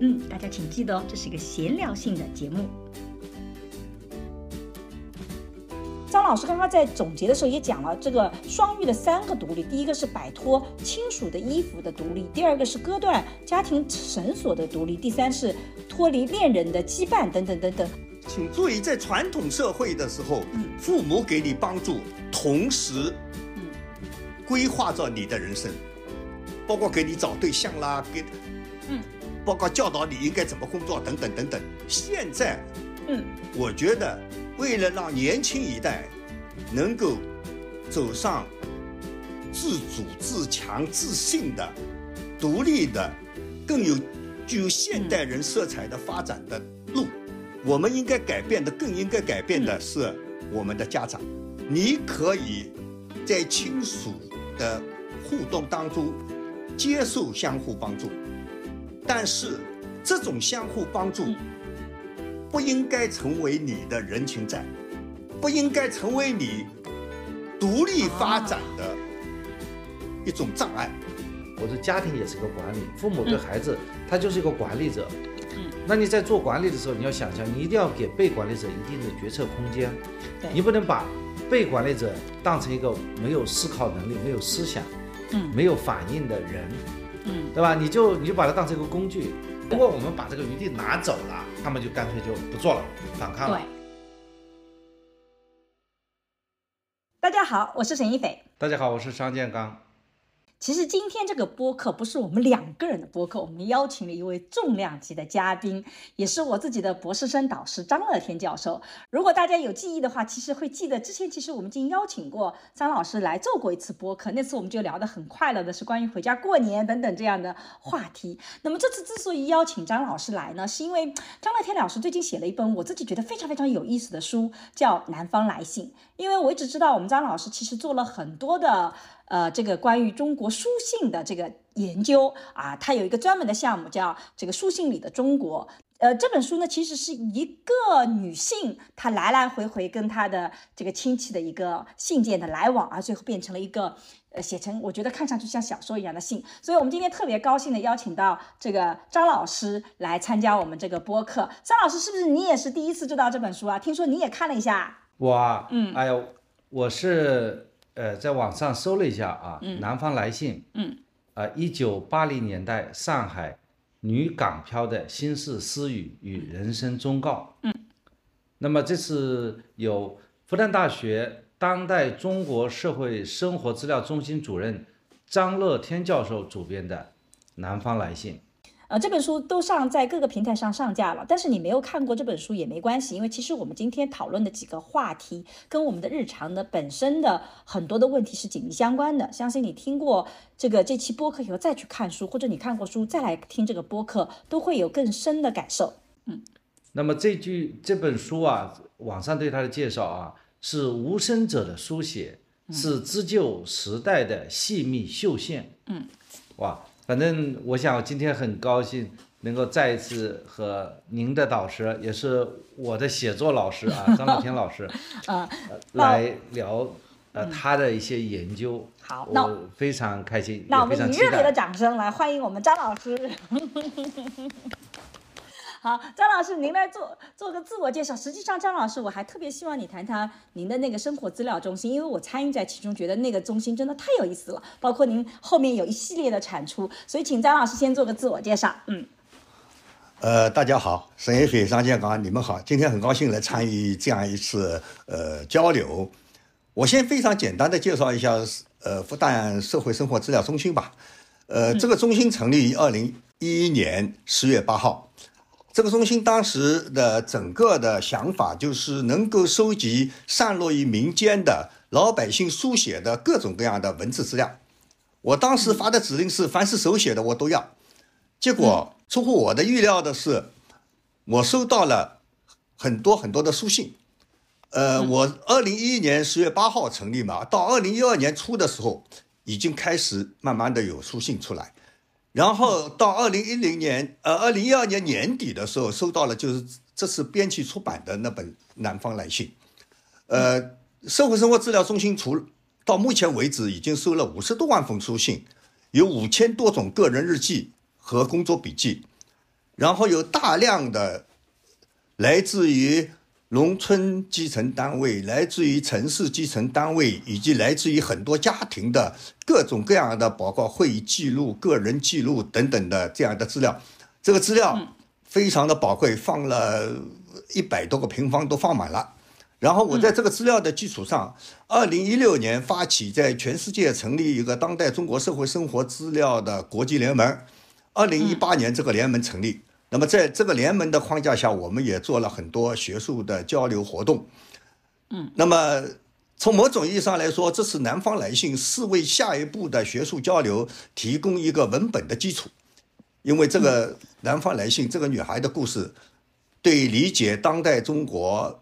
嗯，大家请记得哦，这是一个闲聊性的节目。张老师刚刚在总结的时候也讲了这个双育的三个独立，第一个是摆脱亲属的衣服的独立，第二个是割断家庭绳索的独立，第三是脱离恋人的羁绊等等等等。请注意，在传统社会的时候，父母给你帮助，同时，规划着你的人生，包括给你找对象啦，给，嗯，包括教导你应该怎么工作等等等等。现在，嗯，我觉得。为了让年轻一代能够走上自主、自强、自信的、独立的、更有具有现代人色彩的发展的路，我们应该改变的，更应该改变的是我们的家长。你可以在亲属的互动当中接受相互帮助，但是这种相互帮助。不应该成为你的人情债，不应该成为你独立发展的一种障碍。我的家庭也是个管理，父母对孩子他就是一个管理者。嗯，那你在做管理的时候，你要想象，你一定要给被管理者一定的决策空间。对，你不能把被管理者当成一个没有思考能力、没有思想、嗯，没有反应的人。嗯，对吧？你就你就把它当成一个工具。如果我们把这个余地拿走了，他们就干脆就不做了，反抗了。大家好，我是沈一斐。大家好，我是商建刚。其实今天这个播客不是我们两个人的播客，我们邀请了一位重量级的嘉宾，也是我自己的博士生导师张乐天教授。如果大家有记忆的话，其实会记得之前其实我们已经邀请过张老师来做过一次播客，那次我们就聊得很快乐的是关于回家过年等等这样的话题。那么这次之所以邀请张老师来呢，是因为张乐天老师最近写了一本我自己觉得非常非常有意思的书，叫《南方来信》。因为我一直知道我们张老师其实做了很多的。呃，这个关于中国书信的这个研究啊，它有一个专门的项目叫这个书信里的中国。呃，这本书呢，其实是一个女性她来来回回跟她的这个亲戚的一个信件的来往，啊最后变成了一个呃，写成我觉得看上去像小说一样的信。所以，我们今天特别高兴的邀请到这个张老师来参加我们这个播客。张老师，是不是你也是第一次知道这本书啊？听说你也看了一下。我，嗯，哎呦，我是。呃，在网上搜了一下啊，《南方来信》，嗯，啊，一九八零年代上海女港漂的心事私语与人生忠告，嗯，那么这是由复旦大学当代中国社会生活资料中心主任张乐天教授主编的《南方来信》。呃，这本书都上在各个平台上上架了，但是你没有看过这本书也没关系，因为其实我们今天讨论的几个话题跟我们的日常的本身的很多的问题是紧密相关的。相信你听过这个这期播客以后再去看书，或者你看过书再来听这个播客，都会有更深的感受。嗯，那么这句这本书啊，网上对它的介绍啊，是无声者的书写，是织就时代的细密绣线。嗯，哇。反正我想今天很高兴能够再一次和您的导师，也是我的写作老师啊，张老天老师，啊，来聊呃他的一些研究。好，我非常开心，那我们以热烈的掌声来欢迎我们张老师。好，张老师，您来做做个自我介绍。实际上，张老师，我还特别希望你谈谈您的那个生活资料中心，因为我参与在其中，觉得那个中心真的太有意思了。包括您后面有一系列的产出，所以请张老师先做个自我介绍。嗯，呃，大家好，沈一飞、张建刚，你们好，今天很高兴来参与这样一次呃交流。我先非常简单的介绍一下呃复旦社会生活资料中心吧。呃，这个中心成立于二零一一年十月八号。这个中心当时的整个的想法就是能够收集散落于民间的老百姓书写的各种各样的文字资料。我当时发的指令是，凡是手写的我都要。结果出乎我的预料的是，我收到了很多很多的书信。呃，我二零一一年十月八号成立嘛，到二零一二年初的时候，已经开始慢慢的有书信出来，然后到二零一零年，呃，二零一二年年底的时候，收到了就是这次编辑出版的那本《南方来信》，呃，社会生活资料中心除到目前为止已经收了五十多万封书信，有五千多种个人日记和工作笔记，然后有大量的来自于。农村基层单位，来自于城市基层单位，以及来自于很多家庭的各种各样的，包括会议记录、个人记录等等的这样的资料，这个资料非常的宝贵，放了一百多个平方都放满了。然后我在这个资料的基础上，二零一六年发起在全世界成立一个当代中国社会生活资料的国际联盟，二零一八年这个联盟成立。那么，在这个联盟的框架下，我们也做了很多学术的交流活动。嗯，那么从某种意义上来说，这次南方来信是为下一步的学术交流提供一个文本的基础。因为这个南方来信，这个女孩的故事，对理解当代中国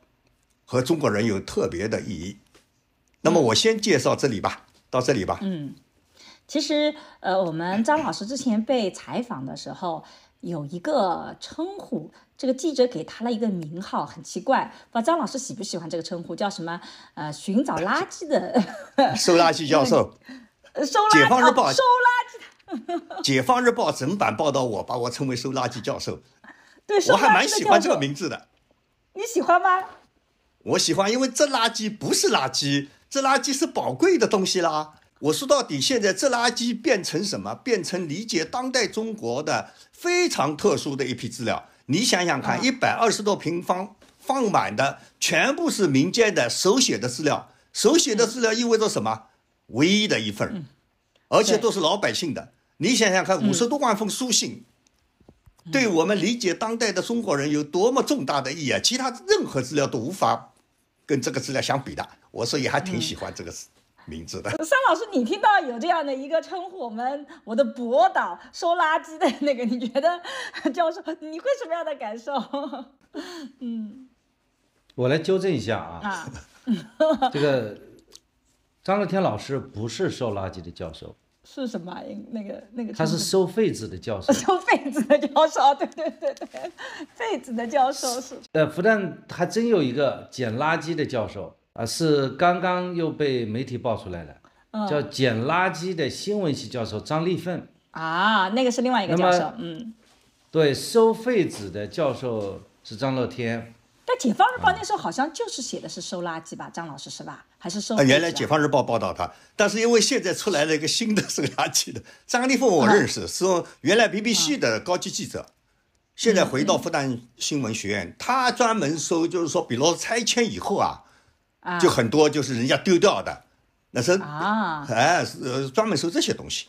和中国人有特别的意义。那么，我先介绍这里吧，到这里吧。嗯，其实，呃，我们张老师之前被采访的时候。有一个称呼，这个记者给他了一个名号，很奇怪，不知道张老师喜不喜欢这个称呼，叫什么？呃，寻找垃圾的 收垃圾教授，收解放日报收垃圾，解放日报整 版报道我，把我称为收垃圾教授。对，我还蛮喜欢这个名字的。你喜欢吗？我喜欢，因为这垃圾不是垃圾，这垃圾是宝贵的东西啦。我说到底，现在这垃圾变成什么？变成理解当代中国的非常特殊的一批资料。你想想看，一百二十多平方放满的全部是民间的手写的资料。手写的资料意味着什么？唯一的一份，而且都是老百姓的。你想想看，五十多万封书信，对我们理解当代的中国人有多么重大的意义啊！其他任何资料都无法跟这个资料相比的。我所以还挺喜欢这个词。名字的 桑老师，你听到有这样的一个称呼，我们我的博导收垃圾的那个，你觉得教授你会什么样的感受？嗯，我来纠正一下啊，这个张乐天老师不是收垃圾的教授，是什么？那个那个他是收废纸的教授，收废纸的教授，对对对对，废纸的教授是。呃，复旦还真有一个捡垃圾的教授。啊，是刚刚又被媒体爆出来的，叫捡垃圾的新闻系教授张立奋啊，那个是另外一个教授，嗯，对，收废纸的教授是张乐天。但解放日报那时候好像就是写的是收垃圾吧，张老师是吧？还是收？原来解放日报报道他，但是因为现在出来了一个新的收垃圾的张立奋，我认识，是原来 BBC 的高级记者，现在回到复旦新闻学院，他专门收，就是说，比如拆迁以后啊。就很多就是人家丢掉的，那是啊，哎，是专门收这些东西。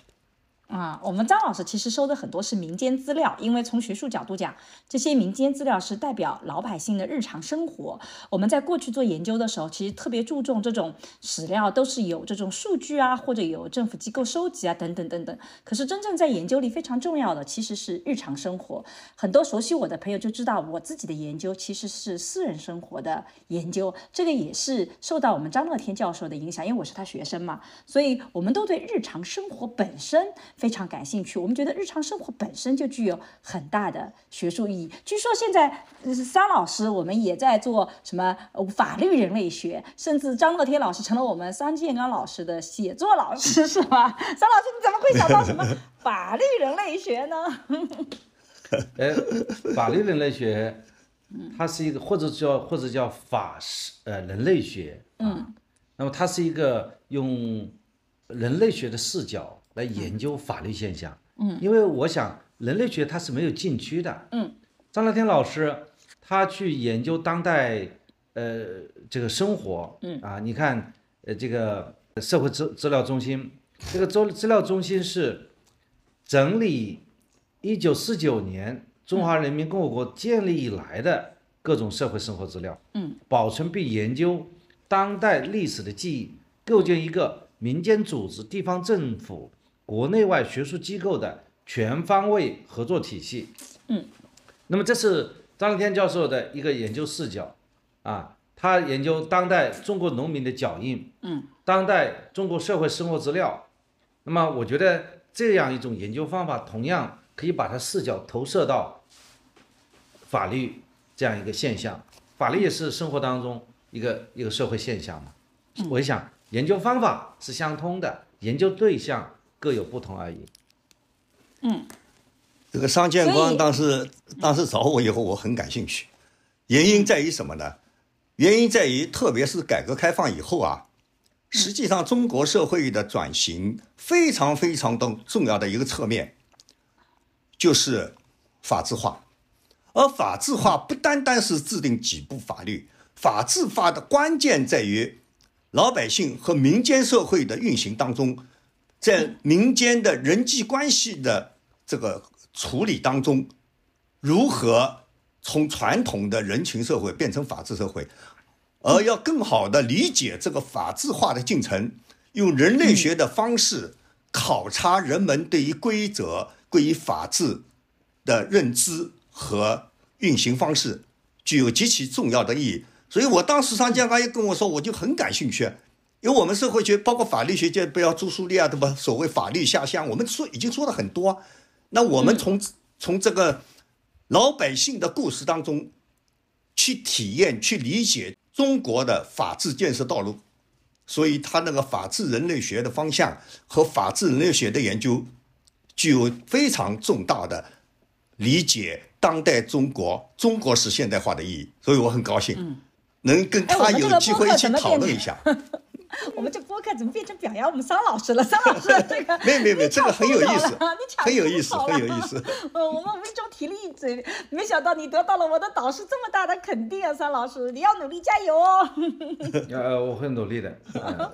啊，我们张老师其实收的很多是民间资料，因为从学术角度讲，这些民间资料是代表老百姓的日常生活。我们在过去做研究的时候，其实特别注重这种史料都是有这种数据啊，或者有政府机构收集啊，等等等等。可是真正在研究里非常重要的其实是日常生活。很多熟悉我的朋友就知道，我自己的研究其实是私人生活的研究，这个也是受到我们张乐天教授的影响，因为我是他学生嘛，所以我们都对日常生活本身。非常感兴趣，我们觉得日常生活本身就具有很大的学术意义。据说现在桑老师，我们也在做什么法律人类学，甚至张乐天老师成了我们桑建刚老师的写作老师，是吧？桑老师，你怎么会想到什么 法律人类学呢？哎，法律人类学，它是一个或者叫或者叫法师呃人类学，嗯，那么它是一个用人类学的视角。来研究法律现象，嗯，因为我想人类学它是没有禁区的，嗯，张乐天老师他去研究当代呃这个生活，嗯。啊，你看呃这个社会资资料中心，这个资资料中心是整理一九四九年中华人民共和国建立以来的各种社会生活资料，嗯，保存并研究当代历史的记忆，构建一个民间组织、地方政府。国内外学术机构的全方位合作体系，嗯，那么这是张天教授的一个研究视角啊，他研究当代中国农民的脚印，嗯，当代中国社会生活资料。那么我觉得这样一种研究方法，同样可以把它视角投射到法律这样一个现象。法律也是生活当中一个一个社会现象嘛。我想研究方法是相通的，研究对象各有不同而已。嗯，这个商建光当时当时找我以后，我很感兴趣。原因在于什么呢？原因在于，特别是改革开放以后啊。实际上，中国社会的转型非常非常的重要的一个侧面，就是法治化。而法治化不单单是制定几部法律，法治化的关键在于老百姓和民间社会的运行当中，在民间的人际关系的这个处理当中，如何从传统的人情社会变成法治社会。而要更好的理解这个法治化的进程，用人类学的方式考察人们对于规则、对于法治的认知和运行方式，具有极其重要的意义。所以我当时上江刚一跟我说，我就很感兴趣，因为我们社会学包括法律学界，不要朱苏利啊，对吧？所谓法律下乡，我们说已经说了很多。那我们从从这个老百姓的故事当中去体验、去理解。中国的法治建设道路，所以他那个法治人类学的方向和法治人类学的研究，具有非常重大的理解当代中国中国式现代化的意义。所以我很高兴，能跟他有机会一起讨论一下。我们这播客怎么变成表扬我们桑老师了？桑老师这个 没有没有没有，这个很有意思，你很有意思，很有意思。呃，我们无意中提了一嘴，没想到你得到了我的导师这么大的肯定啊，桑老师，你要努力加油哦。呃，我会努力的。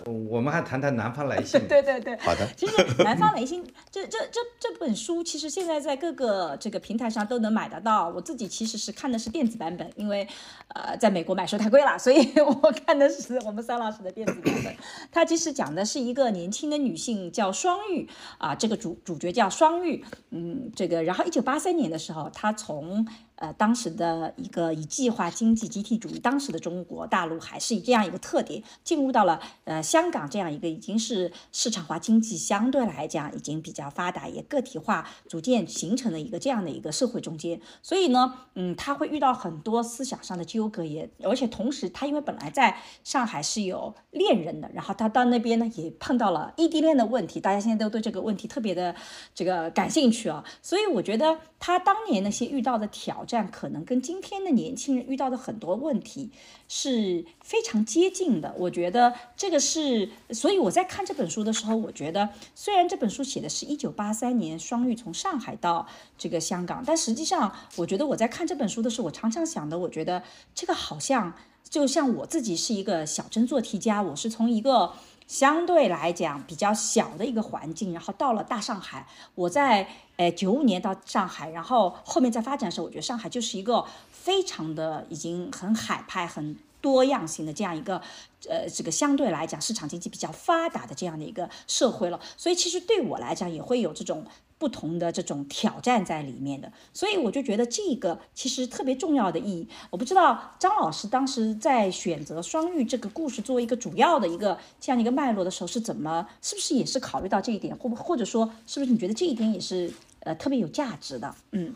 我们还谈谈《南方来信》。对对对，好的。其实《南方来信》这这这这本书，其实现在在各个这个平台上都能买得到。我自己其实是看的是电子版本，因为呃，在美国买书太贵了，所以我看的是我们桑老师的电子版本。它其实讲的是一个年轻的女性叫双玉啊，这个主主角叫双玉，嗯，这个然后一九八三年的时候，她从。呃，当时的一个以计划经济集体主义，当时的中国大陆还是以这样一个特点，进入到了呃香港这样一个已经是市场化经济相对来讲已经比较发达，也个体化逐渐形成的一个这样的一个社会中间。所以呢，嗯，他会遇到很多思想上的纠葛，也而且同时他因为本来在上海是有恋人的，然后他到那边呢也碰到了异地恋的问题，大家现在都对这个问题特别的这个感兴趣啊。所以我觉得他当年那些遇到的挑。这样可能跟今天的年轻人遇到的很多问题是非常接近的。我觉得这个是，所以我在看这本书的时候，我觉得虽然这本书写的是一九八三年双玉从上海到这个香港，但实际上我觉得我在看这本书的时候，我常常想的，我觉得这个好像就像我自己是一个小镇做题家，我是从一个。相对来讲比较小的一个环境，然后到了大上海，我在呃九五年到上海，然后后面在发展的时候，我觉得上海就是一个非常的已经很海派、很多样性的这样一个呃这个相对来讲市场经济比较发达的这样的一个社会了，所以其实对我来讲也会有这种。不同的这种挑战在里面的，所以我就觉得这个其实特别重要的意义。我不知道张老师当时在选择双玉这个故事作为一个主要的一个这样的一个脉络的时候是怎么，是不是也是考虑到这一点，或或者说是不是你觉得这一点也是呃特别有价值的？嗯，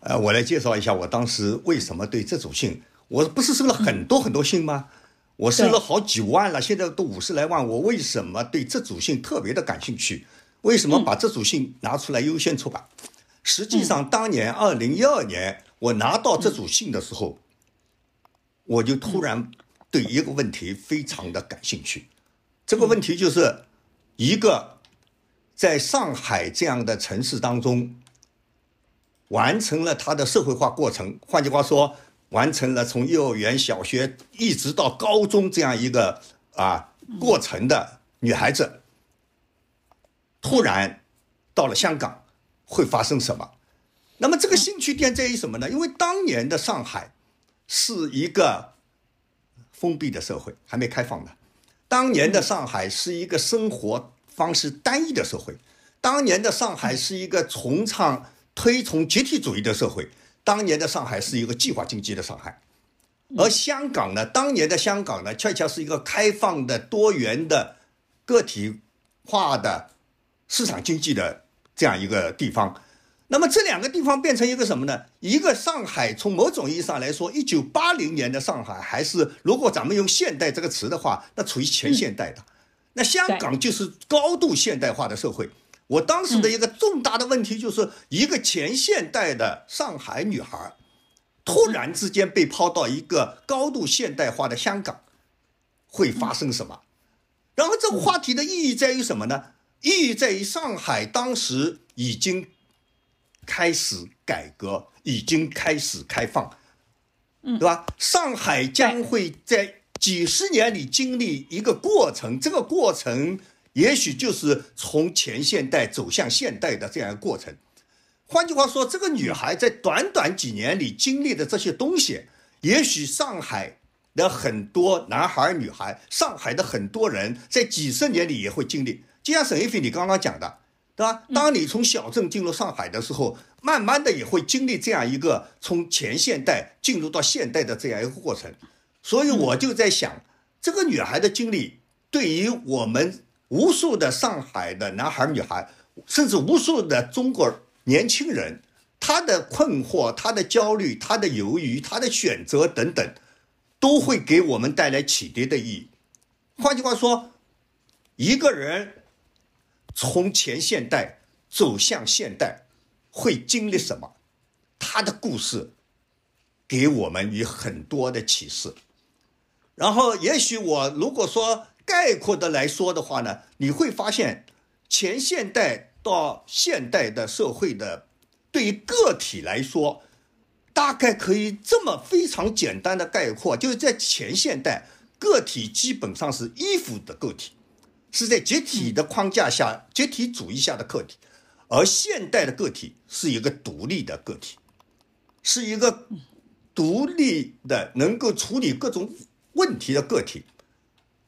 呃，我来介绍一下我当时为什么对这组信，我不是收了很多很多信吗？我收了好几万了，现在都五十来万，我为什么对这组信特别的感兴趣？为什么把这组信拿出来优先出版？实际上，当年二零一二年我拿到这组信的时候，我就突然对一个问题非常的感兴趣。这个问题就是一个在上海这样的城市当中，完成了他的社会化过程，换句话说，完成了从幼儿园、小学一直到高中这样一个啊过程的女孩子。突然到了香港，会发生什么？那么这个兴趣点在于什么呢？因为当年的上海是一个封闭的社会，还没开放的。当年的上海是一个生活方式单一的社会。当年的上海是一个崇尚推崇集体主义的社会。当年的上海是一个计划经济的上海，而香港呢，当年的香港呢，恰恰是一个开放的、多元的、个体化的市场经济的这样一个地方。那么这两个地方变成一个什么呢？一个上海，从某种意义上来说，一九八零年的上海还是，如果咱们用现代这个词的话，那处于前现代的。那香港就是高度现代化的社会。我当时的一个重大的问题就是，一个前现代的上海女孩，突然之间被抛到一个高度现代化的香港，会发生什么？然后这个话题的意义在于什么呢？意义在于上海当时已经。开始改革，已经开始开放，嗯，对吧？上海将会在几十年里经历一个过程，这个过程也许就是从前现代走向现代的这样一个过程。换句话说，这个女孩在短短几年里经历的这些东西，也许上海的很多男孩女孩，上海的很多人在几十年里也会经历。就像沈一飞你刚刚讲的。对吧？当你从小镇进入上海的时候，慢慢的也会经历这样一个从前现代进入到现代的这样一个过程。所以我就在想，这个女孩的经历，对于我们无数的上海的男孩女孩，甚至无数的中国年轻人，他的困惑、他的焦虑、他的犹豫、他的选择等等，都会给我们带来启迪的意义。换句话说，一个人。从前现代走向现代，会经历什么？他的故事给我们以很多的启示。然后，也许我如果说概括的来说的话呢，你会发现前现代到现代的社会的，对于个体来说，大概可以这么非常简单的概括，就是在前现代，个体基本上是依附的个体。是在集体的框架下，集体主义下的个体，而现代的个体是一个独立的个体，是一个独立的能够处理各种问题的个体。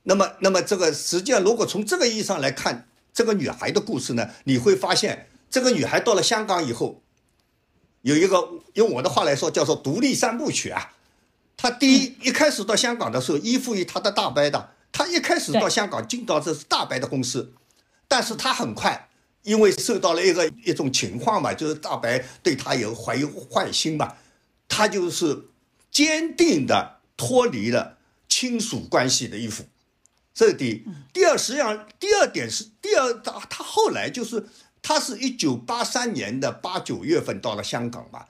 那么，那么这个实际上，如果从这个意义上来看，这个女孩的故事呢，你会发现，这个女孩到了香港以后，有一个用我的话来说，叫做独立三部曲啊。她第一一开始到香港的时候，依附于她的大伯的。他一开始到香港进到这是大白的公司，但是他很快因为受到了一个一种情况嘛，就是大白对他有怀有坏心嘛，他就是坚定的脱离了亲属关系的衣服，这是第一。第二，实际上第二点是第二，他他后来就是他是一九八三年的八九月份到了香港嘛。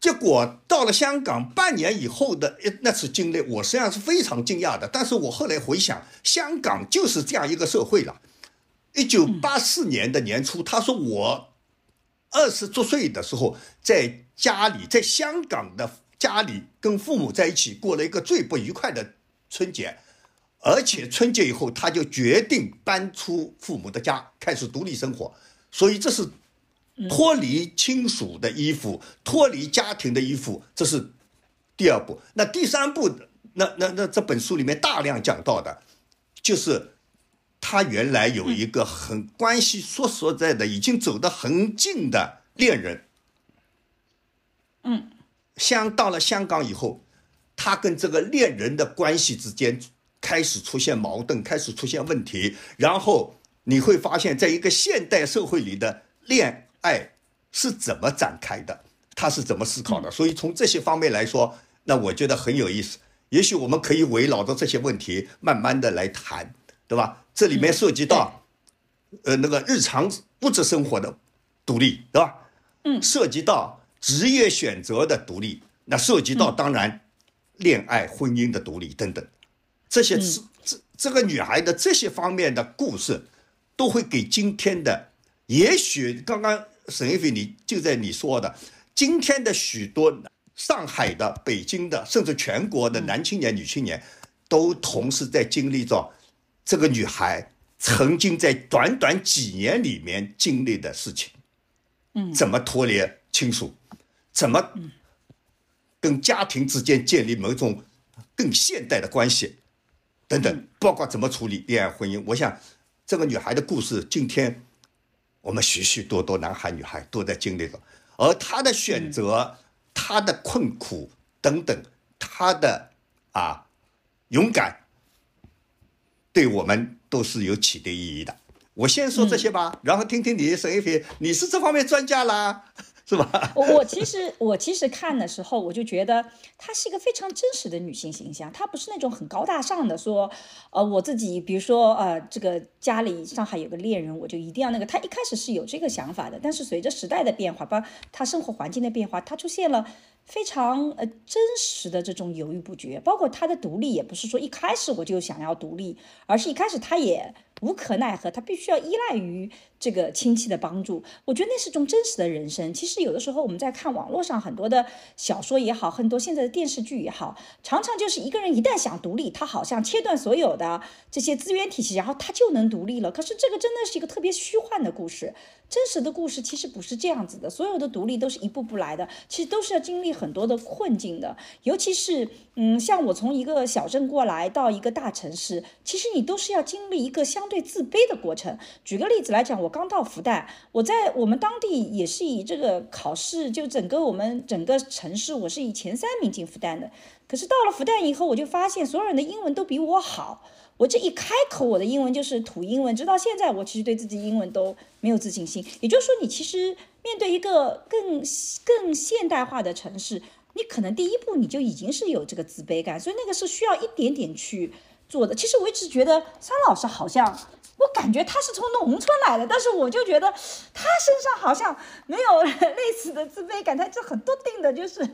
结果到了香港半年以后的那次经历，我实际上是非常惊讶的。但是我后来回想，香港就是这样一个社会了。一九八四年的年初，他说我二十多岁的时候，在家里，在香港的家里跟父母在一起过了一个最不愉快的春节，而且春节以后他就决定搬出父母的家，开始独立生活。所以这是。脱离亲属的衣服，脱离家庭的衣服，这是第二步。那第三步，那那那这本书里面大量讲到的，就是他原来有一个很关系，说实在的，已经走得很近的恋人。嗯，香到了香港以后，他跟这个恋人的关系之间开始出现矛盾，开始出现问题。然后你会发现，在一个现代社会里的恋。爱是怎么展开的？他是怎么思考的？所以从这些方面来说，那我觉得很有意思。也许我们可以围绕着这些问题慢慢的来谈，对吧？这里面涉及到，呃，那个日常物质生活的独立，对吧？嗯，涉及到职业选择的独立，那涉及到当然恋爱、婚姻的独立等等，这些这这这个女孩的这些方面的故事，都会给今天的。也许刚刚沈一飞，你就在你说的，今天的许多上海的、北京的，甚至全国的男青年、女青年，都同时在经历着这个女孩曾经在短短几年里面经历的事情。嗯，怎么脱离亲属，怎么跟家庭之间建立某种更现代的关系，等等，包括怎么处理恋爱婚姻。我想，这个女孩的故事今天。我们许许多多男孩女孩都在经历着，而他的选择、他的困苦等等，他的啊勇敢，对我们都是有启迪意义的。我先说这些吧，然后听听你沈一平，你是这方面专家啦。是吧？我我其实我其实看的时候，我就觉得她是一个非常真实的女性形象。她不是那种很高大上的说，呃，我自己比如说呃，这个家里上海有个恋人，我就一定要那个。她一开始是有这个想法的，但是随着时代的变化，包括她生活环境的变化，她出现了非常呃真实的这种犹豫不决。包括他的独立，也不是说一开始我就想要独立，而是一开始他也。无可奈何，他必须要依赖于这个亲戚的帮助。我觉得那是种真实的人生。其实有的时候我们在看网络上很多的小说也好，很多现在的电视剧也好，常常就是一个人一旦想独立，他好像切断所有的这些资源体系，然后他就能独立了。可是这个真的是一个特别虚幻的故事。真实的故事其实不是这样子的，所有的独立都是一步步来的，其实都是要经历很多的困境的。尤其是，嗯，像我从一个小镇过来到一个大城市，其实你都是要经历一个相对自卑的过程。举个例子来讲，我刚到复旦，我在我们当地也是以这个考试，就整个我们整个城市，我是以前三名进复旦的。可是到了复旦以后，我就发现所有人的英文都比我好。我这一开口，我的英文就是土英文，直到现在，我其实对自己英文都没有自信心。也就是说，你其实面对一个更更现代化的城市，你可能第一步你就已经是有这个自卑感，所以那个是需要一点点去做的。其实我一直觉得桑老师好像，我感觉他是从农村来的，但是我就觉得他身上好像没有 类似的自卑感，他就很笃定的，就是。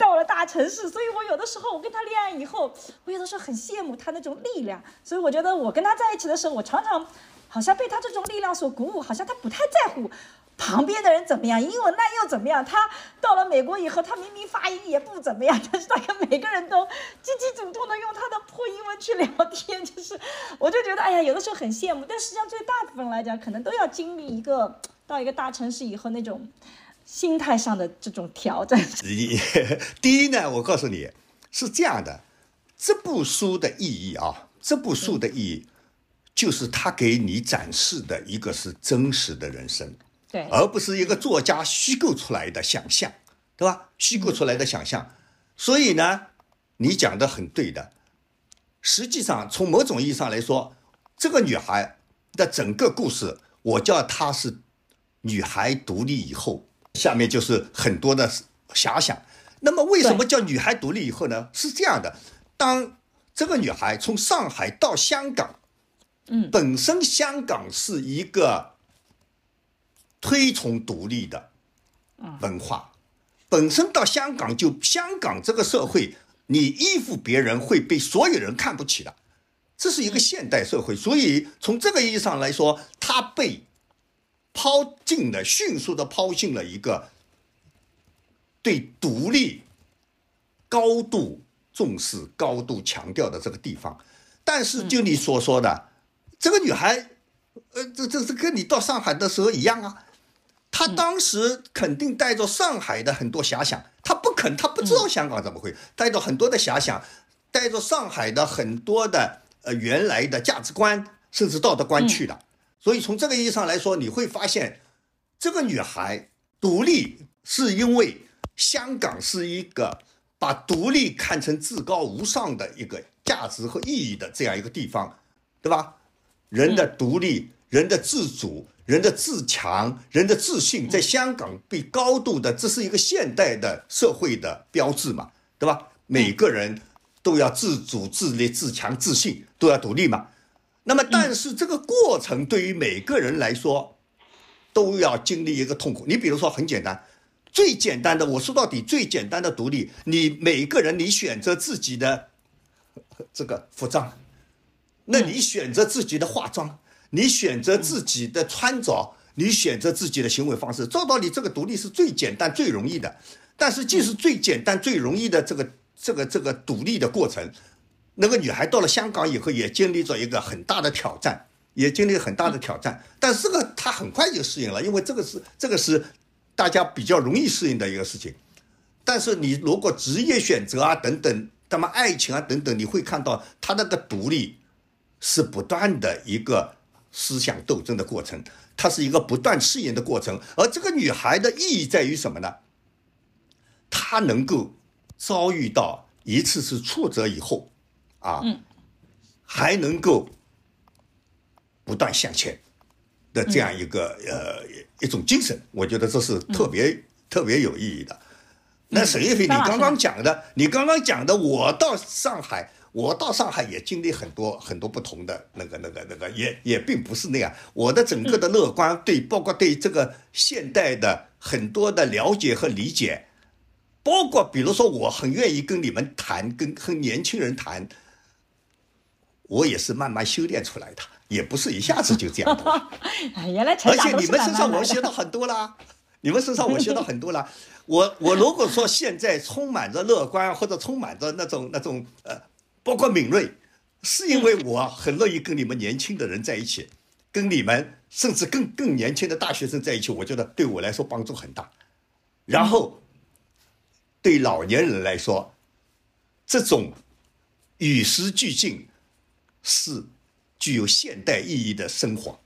到了大城市，所以我有的时候我跟他恋爱以后，我有的时候很羡慕他那种力量。所以我觉得我跟他在一起的时候，我常常好像被他这种力量所鼓舞，好像他不太在乎旁边的人怎么样，英文那又怎么样。他到了美国以后，他明明发音也不怎么样，但是他跟每个人都积极主动的用他的破英文去聊天，就是我就觉得哎呀，有的时候很羡慕。但实际上，对大部分来讲，可能都要经历一个到一个大城市以后那种。心态上的这种调整。第一呢，我告诉你是这样的，这部书的意义啊，这部书的意义就是他给你展示的一个是真实的人生，对，而不是一个作家虚构出来的想象，对吧？虚构出来的想象。所以呢，你讲的很对的。实际上，从某种意义上来说，这个女孩的整个故事，我叫她是女孩独立以后。下面就是很多的遐想。那么，为什么叫女孩独立以后呢？是这样的：当这个女孩从上海到香港，嗯，本身香港是一个推崇独立的文化，本身到香港就香港这个社会，你依附别人会被所有人看不起的，这是一个现代社会。所以，从这个意义上来说，她被。抛进了，迅速的抛进了一个对独立高度重视、高度强调的这个地方。但是，就你所说的，这个女孩，呃，这这这跟你到上海的时候一样啊。她当时肯定带着上海的很多遐想，她不肯，她不知道香港怎么会带着很多的遐想，带着上海的很多的呃原来的价值观，甚至道德观去的。所以从这个意义上来说，你会发现，这个女孩独立是因为香港是一个把独立看成至高无上的一个价值和意义的这样一个地方，对吧？人的独立、人的自主、人的自强、人的自信，在香港被高度的，这是一个现代的社会的标志嘛，对吧？每个人都要自主、自立、自强、自信，都要独立嘛。那么，但是这个过程对于每个人来说，都要经历一个痛苦。你比如说，很简单，最简单的，我说到底，最简单的独立，你每个人，你选择自己的这个服装，那你选择自己的化妆，你选择自己的穿着，你选择自己的行为方式，做到你这个独立是最简单、最容易的。但是，既是最简单、最容易的这个这个这个独立的过程。那个女孩到了香港以后，也经历着一个很大的挑战，也经历很大的挑战。但是这个她很快就适应了，因为这个是这个是大家比较容易适应的一个事情。但是你如果职业选择啊等等，那么爱情啊等等，你会看到她那个独立是不断的一个思想斗争的过程，它是一个不断适应的过程。而这个女孩的意义在于什么呢？她能够遭遇到一次次挫折以后，啊，还能够不断向前的这样一个呃一种精神，我觉得这是特别特别有意义的。那沈岳飞，你刚刚讲的，你刚刚讲的，我到上海。我到上海也经历很多很多不同的那个那个那个，也也并不是那样。我的整个的乐观，对包括对这个现代的很多的了解和理解，包括比如说，我很愿意跟你们谈，跟和年轻人谈，我也是慢慢修炼出来的，也不是一下子就这样的。原来而且你们身上我学到很多啦，你们身上我学到很多啦。我我如果说现在充满着乐观，或者充满着那种那种呃。包括敏锐，是因为我很乐意跟你们年轻的人在一起，跟你们甚至更更年轻的大学生在一起，我觉得对我来说帮助很大。然后，对老年人来说，这种与时俱进是具有现代意义的生活，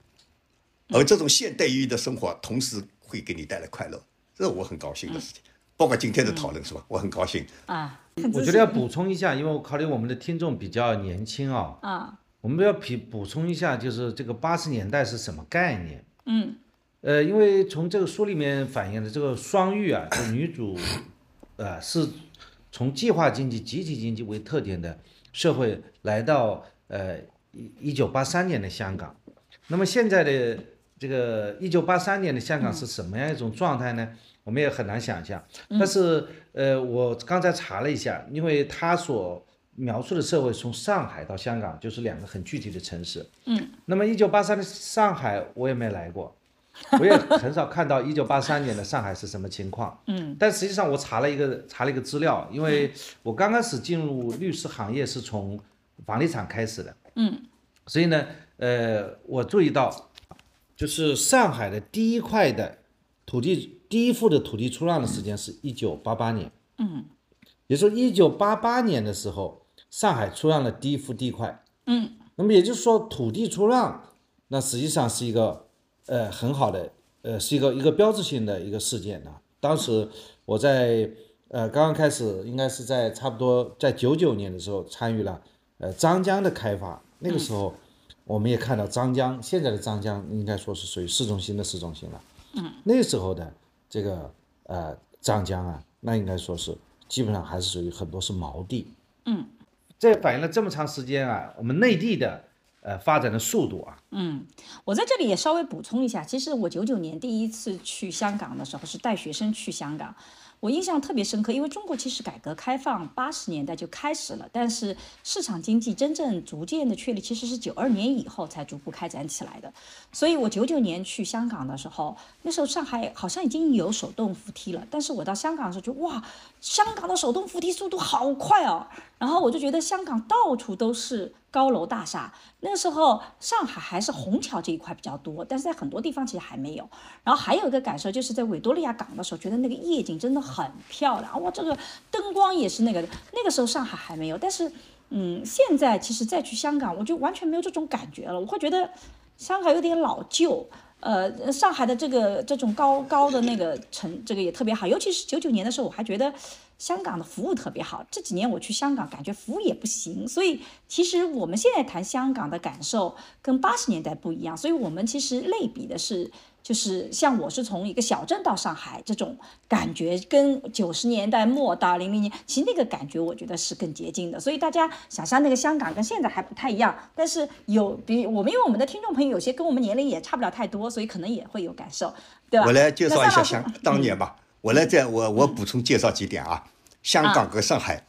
而这种现代意义的生活，同时会给你带来快乐，这是我很高兴的事情。包括今天的讨论是吧？我很高兴啊。我觉得要补充一下，因为我考虑我们的听众比较年轻啊。啊。我们要补补充一下，就是这个八十年代是什么概念？嗯。呃，因为从这个书里面反映的这个双育啊，这女主，呃，是从计划经济、集体经济为特点的社会来到呃一一九八三年的香港。那么现在的这个一九八三年的香港是什么样一种状态呢？我们也很难想象，但是呃，我刚才查了一下，因为他所描述的社会从上海到香港就是两个很具体的城市。嗯。那么一九八三的上海我也没来过，我也很少看到一九八三年的上海是什么情况。嗯。但实际上我查了一个查了一个资料，因为我刚开始进入律师行业是从房地产开始的。嗯。所以呢，呃，我注意到，就是上海的第一块的土地。第一幅的土地出让的时间是一九八八年，嗯，也就是说一九八八年的时候，上海出让了第一幅地块，嗯，那么也就是说土地出让，那实际上是一个呃很好的，呃是一个一个标志性的一个事件呢。当时我在呃刚刚开始，应该是在差不多在九九年的时候参与了呃张江的开发，那个时候我们也看到张江现在的张江应该说是属于市中心的市中心了，嗯，那时候的。这个呃张江啊，那应该说是基本上还是属于很多是毛地。嗯，这反映了这么长时间啊，我们内地的呃发展的速度啊。嗯，我在这里也稍微补充一下，其实我九九年第一次去香港的时候是带学生去香港。我印象特别深刻，因为中国其实改革开放八十年代就开始了，但是市场经济真正逐渐的确立，其实是九二年以后才逐步开展起来的。所以我九九年去香港的时候，那时候上海好像已经有手动扶梯了，但是我到香港的时候就哇，香港的手动扶梯速度好快哦，然后我就觉得香港到处都是。高楼大厦，那个时候上海还是虹桥这一块比较多，但是在很多地方其实还没有。然后还有一个感受，就是在维多利亚港的时候，觉得那个夜景真的很漂亮，哇，这个灯光也是那个，那个时候上海还没有。但是，嗯，现在其实再去香港，我就完全没有这种感觉了，我会觉得香港有点老旧。呃，上海的这个这种高高的那个城，这个也特别好，尤其是九九年的时候，我还觉得。香港的服务特别好，这几年我去香港，感觉服务也不行。所以其实我们现在谈香港的感受跟八十年代不一样。所以我们其实类比的是，就是像我是从一个小镇到上海这种感觉，跟九十年代末到零零年，其实那个感觉我觉得是更接近的。所以大家想象那个香港跟现在还不太一样，但是有比我们因为我们的听众朋友有些跟我们年龄也差不了太多，所以可能也会有感受，对吧？我来介绍一下香当年吧。我来再我我补充介绍几点啊，香港和上海，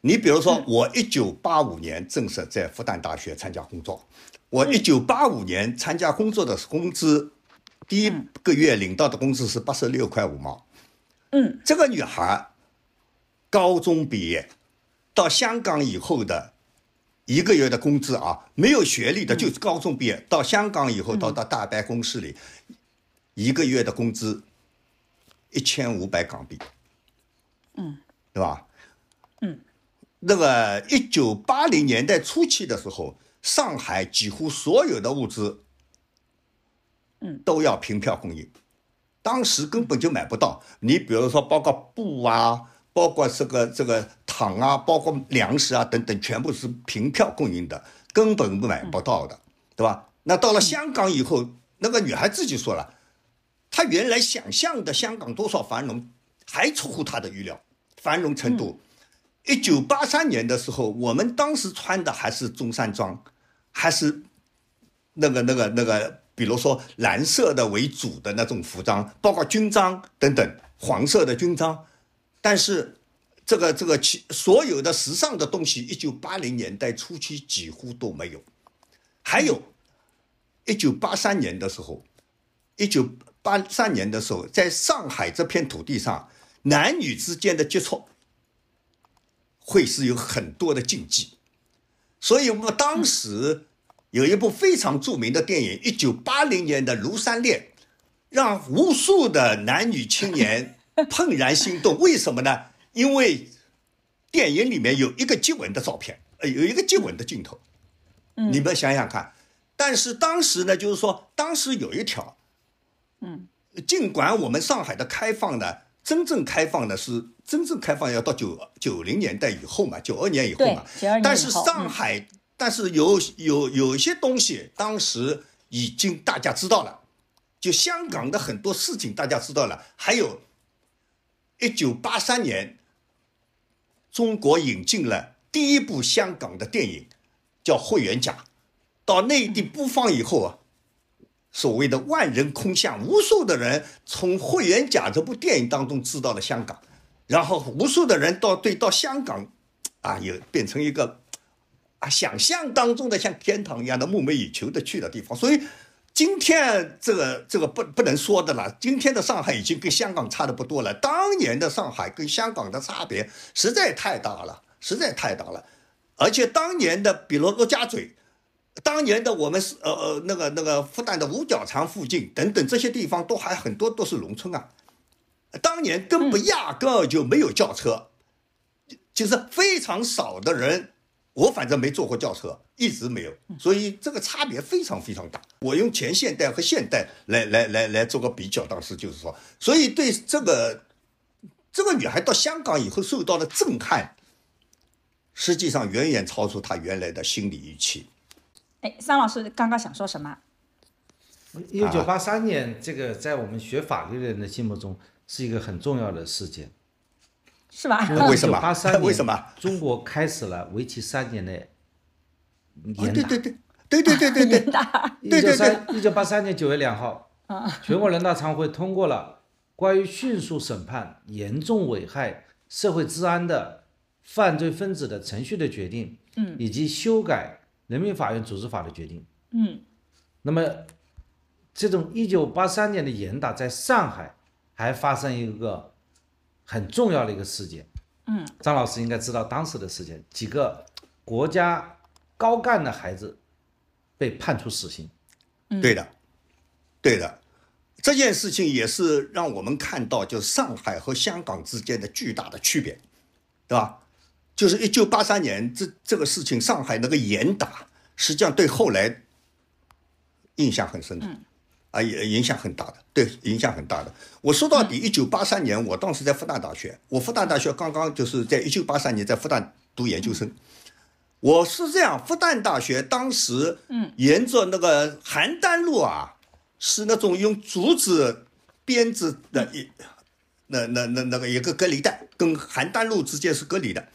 你比如说我一九八五年正式在复旦大学参加工作，我一九八五年参加工作的工资，第一个月领到的工资是八十六块五毛，嗯，这个女孩高中毕业到香港以后的一个月的工资啊，没有学历的就是高中毕业到香港以后到到大办公室里，一个月的工资。一千五百港币，嗯，对吧？嗯，那个一九八零年代初期的时候，上海几乎所有的物资嗯，都要凭票供应。当时根本就买不到。你比如说，包括布啊，包括这个这个糖啊，包括粮食啊等等，全部是凭票供应的，根本买不到的，对吧？那到了香港以后，那个女孩自己说了，她原来想象的香港多少繁荣，还出乎她的预料，繁荣程度。一九八三年的时候，我们当时穿的还是中山装，还是那个那个那个，比如说蓝色的为主的那种服装，包括军装等等，黄色的军装。但是这个这个其所有的时尚的东西，一九八零年代初期几乎都没有。还有，一九八三年的时候，一九八三年的时候，在上海这片土地上，男女之间的接触。会是有很多的禁忌，所以我们当时有一部非常著名的电影，一九八零年的《庐山恋》，让无数的男女青年 怦然心动。为什么呢？因为电影里面有一个接吻的照片，呃，有一个接吻的镜头。你们想想看。但是当时呢，就是说，当时有一条，嗯，尽管我们上海的开放呢。真正开放的是真正开放要到九九零年代以后嘛，九二年以后嘛。但是上海，但是有有有一些东西，当时已经大家知道了，就香港的很多事情大家知道了。还有，一九八三年，中国引进了第一部香港的电影，叫《霍元甲》，到内地播放以后啊。所谓的万人空巷，无数的人从《霍元甲》这部电影当中知道了香港，然后无数的人到对到香港，啊，也变成一个啊想象当中的像天堂一样的梦寐以求的去的地方。所以今天这个这个不不能说的了。今天的上海已经跟香港差的不多了。当年的上海跟香港的差别实在太大了，实在太大了。而且当年的，比如陆家嘴。当年的我们是呃呃那个那个复旦的五角场附近等等这些地方都还很多都是农村啊，当年根本压根就没有轿车，就是非常少的人，我反正没坐过轿车，一直没有，所以这个差别非常非常大。我用前现代和现代来来来来做个比较，当时就是说，所以对这个这个女孩到香港以后受到的震撼，实际上远远超出她原来的心理预期。桑老师刚刚想说什么？一九八三年，这个在我们学法律的人的心目中是一个很重要的事件，是吧？为什么？八三年，为什么？中国开始了为期三年的严打，对对对对对对对对 一九三一九八三年九月两号，全国人大常委会通过了关于迅速审判严重危害社会治安的犯罪分子的程序的决定，嗯，以及修改。人民法院组织法的决定，嗯，那么这种一九八三年的严打在上海还发生一个很重要的一个事件，嗯，张老师应该知道当时的事件，几个国家高干的孩子被判处死刑，嗯。对的，对的，这件事情也是让我们看到，就上海和香港之间的巨大的区别，对吧？就是一九八三年这这个事情，上海那个严打，实际上对后来印象很深的，啊，也影响很大的，对，影响很大的。我说到底，一九八三年，我当时在复旦大学，我复旦大学刚刚就是在一九八三年在复旦读研究生。我是这样，复旦大学当时，嗯，沿着那个邯郸路啊，是那种用竹子编织的一，那那那那个一个隔离带，跟邯郸路之间是隔离的。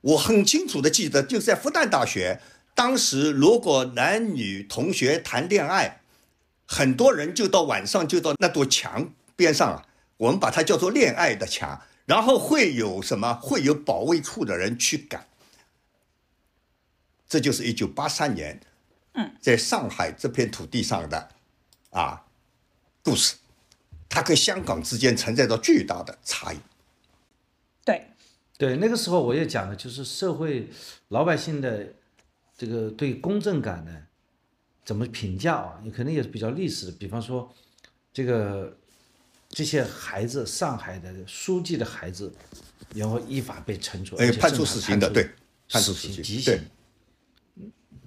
我很清楚的记得，就在复旦大学，当时如果男女同学谈恋爱，很多人就到晚上就到那堵墙边上啊，我们把它叫做恋爱的墙，然后会有什么？会有保卫处的人去赶。这就是一九八三年，嗯，在上海这片土地上的啊故事，它跟香港之间存在着巨大的差异。对。那个时候我也讲了，就是社会老百姓的这个对公正感呢，怎么评价啊？你可能也是比较历史的。比方说，这个这些孩子，上海的书记的孩子，然后依法被惩处，哎，判处死刑的，对，判处死刑，极刑，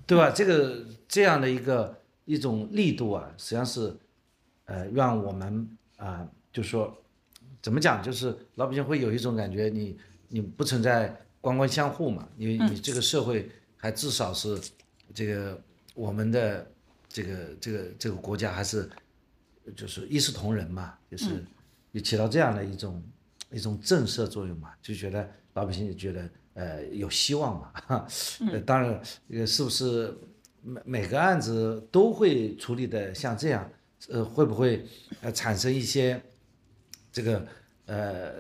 对吧？这个这样的一个一种力度啊，实际上是呃，让我们啊，就说怎么讲，就是老百姓会有一种感觉，你你不存在官官相护嘛，你你这个社会还至少是这个我们的这个这个这个国家还是就是一视同仁嘛，就是也起到这样的一种一种震慑作用嘛，就觉得老百姓也觉得呃有希望嘛，哈，呃当然呃是不是每每个案子都会处理的像这样，呃会不会呃产生一些这个呃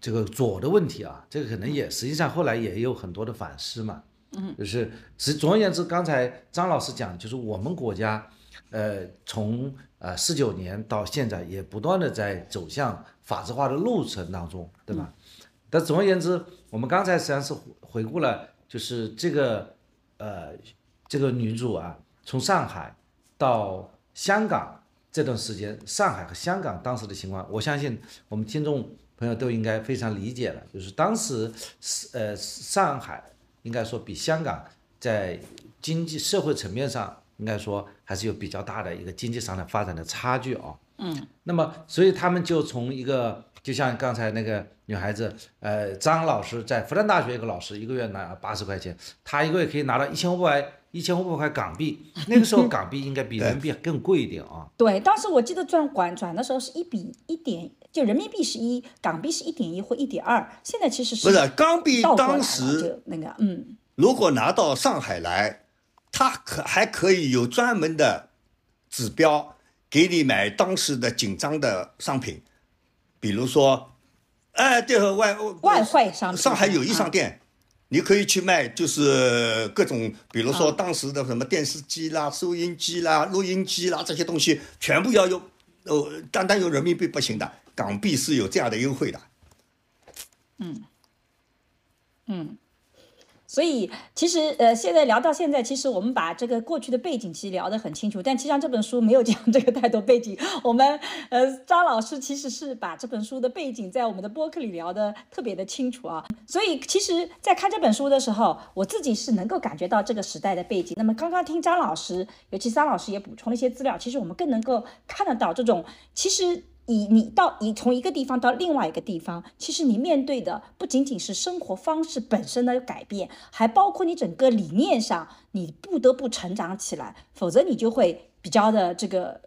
这个左的问题啊？这个可能也实际上后来也有很多的反思嘛。嗯，就是实总而言之，刚才张老师讲，就是我们国家，呃，从呃四九年到现在，也不断的在走向法治化的路程当中，对吧？但总而言之，我们刚才实际上是回顾了，就是这个呃这个女主啊，从上海到香港这段时间，上海和香港当时的情况，我相信我们听众朋友都应该非常理解了，就是当时是呃上海。应该说比香港在经济社会层面上，应该说还是有比较大的一个经济上的发展的差距啊。嗯，那么所以他们就从一个，就像刚才那个女孩子，呃，张老师在复旦大学一个老师，一个月拿八十块钱，他一个月可以拿到一千五百一千五百块港币。那个时候港币应该比 人民币更贵一点啊。对，当时我记得转管转的时候是一比一点，就人民币是一，港币是一点一或一点二。现在其实是不是港币当时就那个嗯。如果拿到上海来，它可还可以有专门的指标给你买当时的紧张的商品，比如说，哎，对和外外汇商品。上海友谊商店，你可以去卖，就是各种，比如说当时的什么电视机啦、收音机啦、录音机啦这些东西，全部要用，呃，单单用人民币不行的，港币是有这样的优惠的。所以其实呃，现在聊到现在，其实我们把这个过去的背景其实聊得很清楚，但其实上这本书没有讲这个太多背景。我们呃张老师其实是把这本书的背景在我们的播客里聊得特别的清楚啊。所以其实，在看这本书的时候，我自己是能够感觉到这个时代的背景。那么刚刚听张老师，尤其张老师也补充了一些资料，其实我们更能够看得到这种其实。你你到你从一个地方到另外一个地方，其实你面对的不仅仅是生活方式本身的改变，还包括你整个理念上，你不得不成长起来，否则你就会比较的这个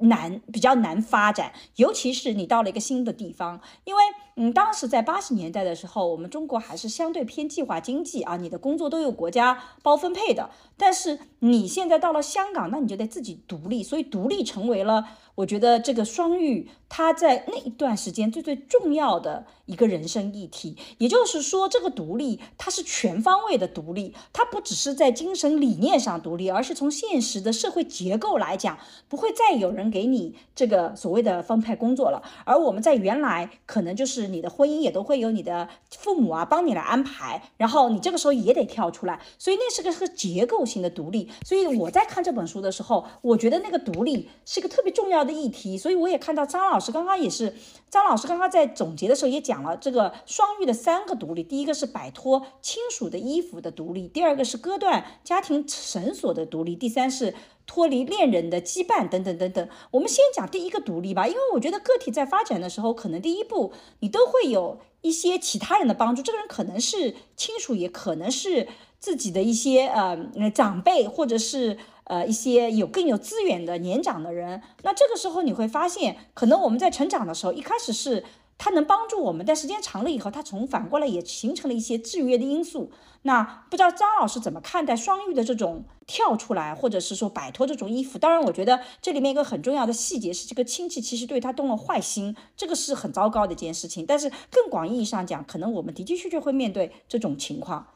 难，比较难发展。尤其是你到了一个新的地方，因为嗯，当时在八十年代的时候，我们中国还是相对偏计划经济啊，你的工作都有国家包分配的。但是你现在到了香港，那你就得自己独立，所以独立成为了。我觉得这个双育，它在那一段时间最最重要的一个人生议题，也就是说，这个独立它是全方位的独立，它不只是在精神理念上独立，而是从现实的社会结构来讲，不会再有人给你这个所谓的分配工作了。而我们在原来可能就是你的婚姻也都会有你的父母啊帮你来安排，然后你这个时候也得跳出来，所以那是个是结构性的独立。所以我在看这本书的时候，我觉得那个独立是个特别重要的议题。所以我也看到张老师刚刚也是，张老师刚刚在总结的时候也讲了这个双育的三个独立：第一个是摆脱亲属的依附的独立，第二个是割断家庭绳索的独立，第三是脱离恋人的羁绊等等等等。我们先讲第一个独立吧，因为我觉得个体在发展的时候，可能第一步你都会有一些其他人的帮助，这个人可能是亲属，也可能是自己的一些呃长辈，或者是。呃，一些有更有资源的年长的人，那这个时候你会发现，可能我们在成长的时候，一开始是他能帮助我们，但时间长了以后，他从反过来也形成了一些制约的因素。那不知道张老师怎么看待双玉的这种跳出来，或者是说摆脱这种依附？当然，我觉得这里面一个很重要的细节是，这个亲戚其实对他动了坏心，这个是很糟糕的一件事情。但是更广义上讲，可能我们的的确确会面对这种情况。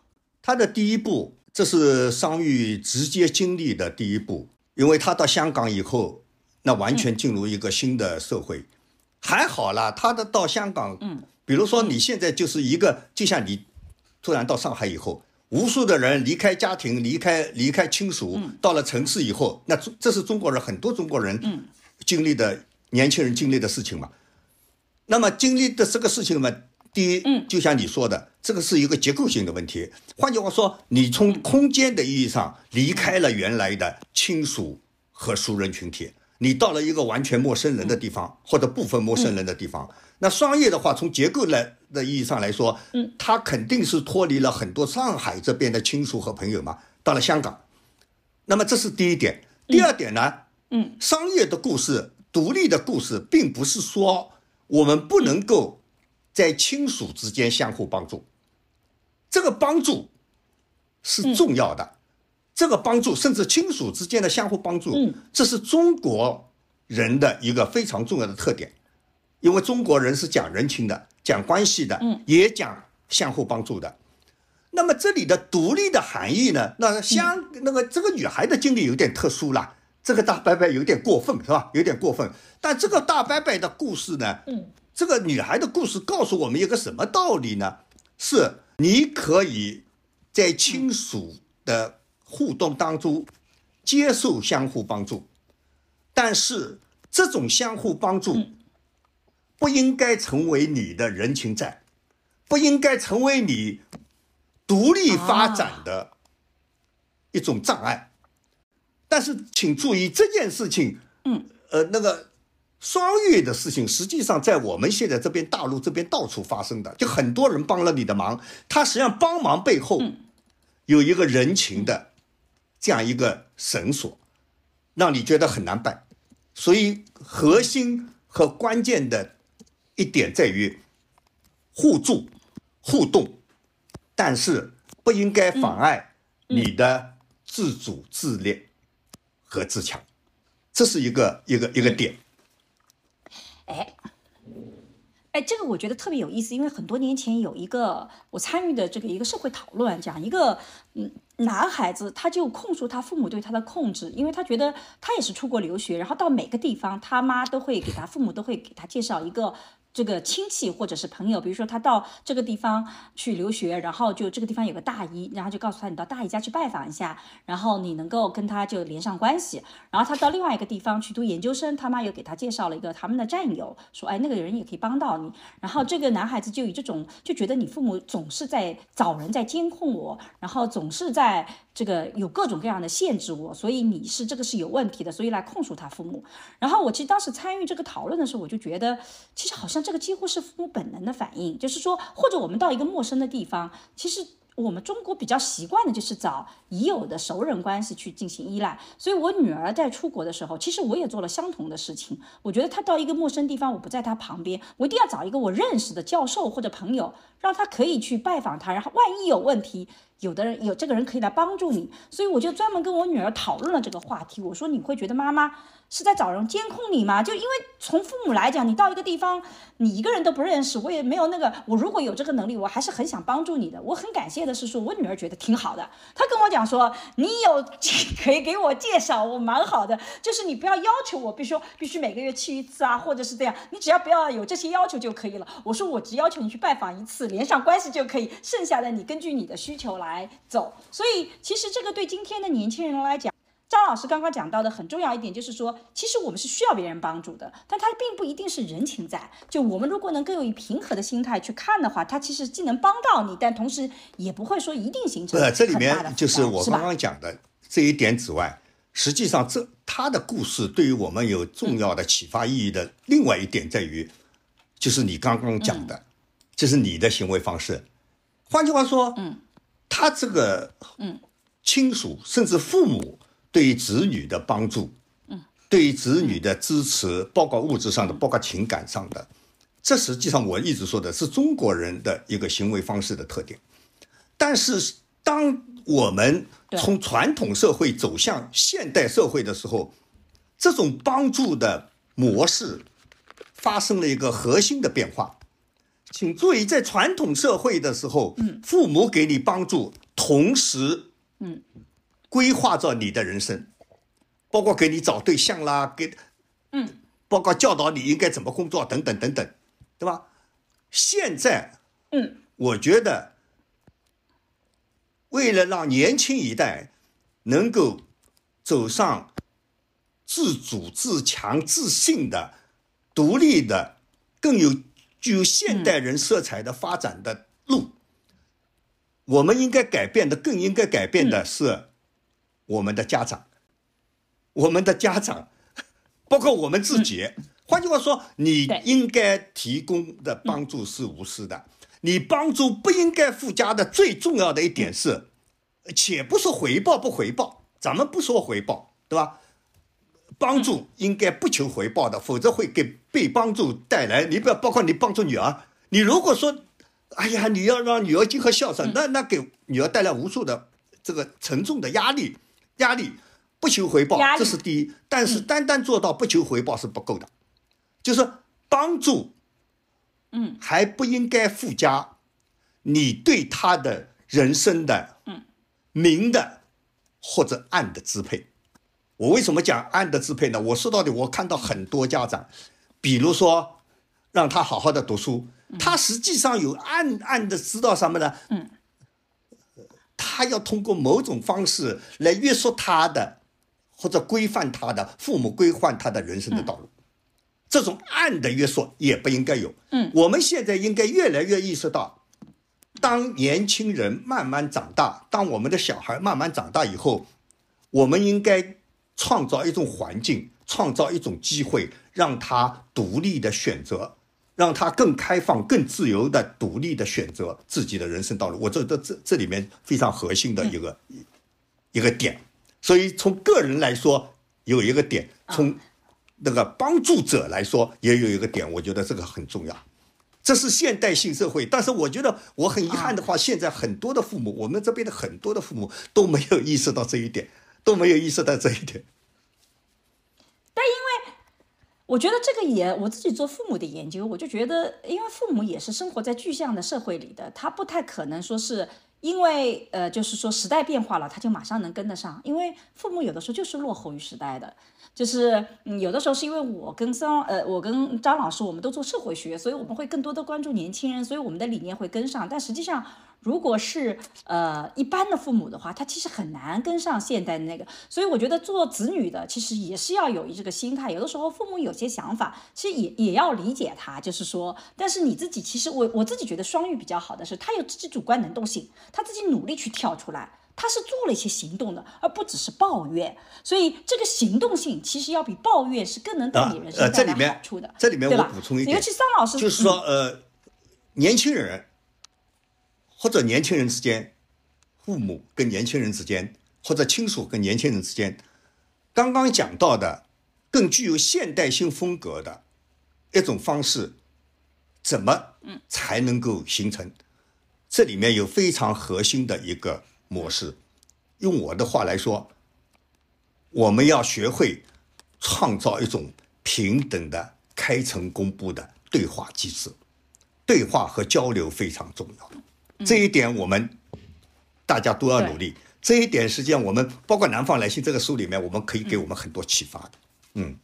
他的第一步。这是桑榆直接经历的第一步，因为他到香港以后，那完全进入一个新的社会。还好啦，他的到香港，嗯，比如说你现在就是一个，就像你突然到上海以后，无数的人离开家庭、离开离开亲属，到了城市以后，那这是中国人很多中国人经历的年轻人经历的事情嘛。那么经历的这个事情嘛。第一，嗯，就像你说的，这个是一个结构性的问题。换句话说，你从空间的意义上离开了原来的亲属和熟人群体，你到了一个完全陌生人的地方，或者部分陌生人的地方，那商业的话，从结构来的意义上来说，嗯，它肯定是脱离了很多上海这边的亲属和朋友嘛，到了香港。那么这是第一点。第二点呢，嗯，商业的故事、独立的故事，并不是说我们不能够在亲属之间相互帮助，这个帮助是重要的。这个帮助，甚至亲属之间的相互帮助，这是中国人的一个非常重要的特点，因为中国人是讲人情的，讲关系的，也讲相互帮助的。那么这里的独立的含义呢？那相那个这个女孩的经历有点特殊了，这个大伯伯有点过分，是吧？有点过分。但这个大伯伯的故事呢？嗯，这个女孩的故事告诉我们一个什么道理呢？是你可以在亲属的。互动当中，接受相互帮助，但是这种相互帮助不应该成为你的人情债，不应该成为你独立发展的一种障碍。但是请注意这件事情，嗯，呃，那个双月的事情，实际上在我们现在这边大陆这边到处发生的，就很多人帮了你的忙，他实际上帮忙背后有一个人情的。这样一个绳索，让你觉得很难办，所以核心和关键的一点在于互助、互动，但是不应该妨碍你的自主、自立和自强，这是一个一个一个点。哎。哎，这个我觉得特别有意思，因为很多年前有一个我参与的这个一个社会讨论，讲一个嗯男孩子，他就控诉他父母对他的控制，因为他觉得他也是出国留学，然后到每个地方，他妈都会给他父母都会给他介绍一个。这个亲戚或者是朋友，比如说他到这个地方去留学，然后就这个地方有个大姨，然后就告诉他你到大姨家去拜访一下，然后你能够跟他就连上关系。然后他到另外一个地方去读研究生，他妈又给他介绍了一个他们的战友，说哎那个人也可以帮到你。然后这个男孩子就以这种就觉得你父母总是在找人在监控我，然后总是在。这个有各种各样的限制我，所以你是这个是有问题的，所以来控诉他父母。然后我其实当时参与这个讨论的时候，我就觉得，其实好像这个几乎是父母本能的反应，就是说，或者我们到一个陌生的地方，其实。我们中国比较习惯的就是找已有的熟人关系去进行依赖，所以我女儿在出国的时候，其实我也做了相同的事情。我觉得她到一个陌生地方，我不在她旁边，我一定要找一个我认识的教授或者朋友，让他可以去拜访她，然后万一有问题，有的人有这个人可以来帮助你。所以我就专门跟我女儿讨论了这个话题，我说你会觉得妈妈。是在找人监控你吗？就因为从父母来讲，你到一个地方，你一个人都不认识，我也没有那个。我如果有这个能力，我还是很想帮助你的。我很感谢的是说，我女儿觉得挺好的。她跟我讲说，你有 可以给我介绍，我蛮好的。就是你不要要求我，必须必须每个月去一次啊，或者是这样。你只要不要有这些要求就可以了。我说我只要求你去拜访一次，连上关系就可以，剩下的你根据你的需求来走。所以其实这个对今天的年轻人来讲。张老师刚刚讲到的很重要一点，就是说，其实我们是需要别人帮助的，但他并不一定是人情债。就我们如果能更有以平和的心态去看的话，他其实既能帮到你，但同时也不会说一定形成。呃，这里面就是我刚刚讲的这一点之外，实际上这他的故事对于我们有重要的启发意义的另外一点在于，就是你刚刚讲的，这是你的行为方式。换句话说，嗯，他这个嗯亲属甚至父母。对于子女的帮助，嗯，对于子女的支持，包括物质上的，包括情感上的，这实际上我一直说的是中国人的一个行为方式的特点。但是，当我们从传统社会走向现代社会的时候，这种帮助的模式发生了一个核心的变化。请注意，在传统社会的时候，嗯，父母给你帮助，同时，嗯。规划着你的人生，包括给你找对象啦，给，嗯，包括教导你应该怎么工作等等等等，对吧？现在，嗯，我觉得，为了让年轻一代能够走上自主、自强、自信的、独立的、更有具有现代人色彩的发展的路，我们应该改变的，更应该改变的是。我们的家长，我们的家长包括我们自己。换句话说，你应该提供的帮助是无私的，你帮助不应该附加的最重要的一点是，且不说回报不回报，咱们不说回报，对吧？帮助应该不求回报的，否则会给被帮助带来。你不要包括你帮助女儿，你如果说，哎呀，你要让女儿今后孝顺，那那给女儿带来无数的这个沉重的压力，压力不求回报这是第一。但是单单做到不求回报是不够的，就是帮助，嗯，还不应该附加你对他的人生的，嗯，明的或者暗的支配。我为什么讲暗的支配呢？我说到底，我看到很多家长，比如说让他好好的读书，他实际上有暗暗的知道什么呢？嗯，他要通过某种方式来约束他的，或者规范他的父母规范他的人生的道路。这种暗的约束也不应该有。嗯，我们现在应该越来越意识到，当年轻人慢慢长大，当我们的小孩慢慢长大以后，我们应该创造一种环境，创造一种机会，让他独立的选择，让他更开放、更自由的独立的选择自己的人生道路。我这这这这里面非常核心的一个、一个点。所以从个人来说有一个点，从那个帮助者来说也有一个点，我觉得这个很重要。这是现代性社会，但是我觉得我很遗憾的话，现在很多的父母，我们这边的很多的父母都没有意识到这一点，都没有意识到这一点。我觉得这个也，我自己做父母的研究，我就觉得，因为父母也是生活在具象的社会里的，他不太可能说是因为呃，就是说时代变化了，他就马上能跟得上，因为父母有的时候就是落后于时代的。就是嗯，有的时候是因为我跟张呃，我跟张老师，我们都做社会学，所以我们会更多的关注年轻人，所以我们的理念会跟上。但实际上，如果是呃一般的父母的话，他其实很难跟上现代的那个。所以我觉得做子女的其实也是要有这个心态。有的时候父母有些想法，其实也也要理解他，就是说，但是你自己其实我我自己觉得双语比较好的是，他有自己主观能动性，他自己努力去跳出来。他是做了一些行动的，而不只是抱怨，所以这个行动性其实要比抱怨是更能对你人生带来好处的。这里面我补充一点，尤其桑老师就是说，呃，年轻人或者年轻人之间，父母跟年轻人之间，或者亲属跟年轻人之间，刚刚讲到的更具有现代性风格的一种方式，怎么才能够形成？这里面有非常核心的一个模式。用我的话来说，我们要学会创造一种平等的、开诚公布的对话机制。对话和交流非常重要，这一点我们大家都要努力。这一点实际上我们包括《南方来信》这个书里面，我们可以给我们很多启发的。嗯。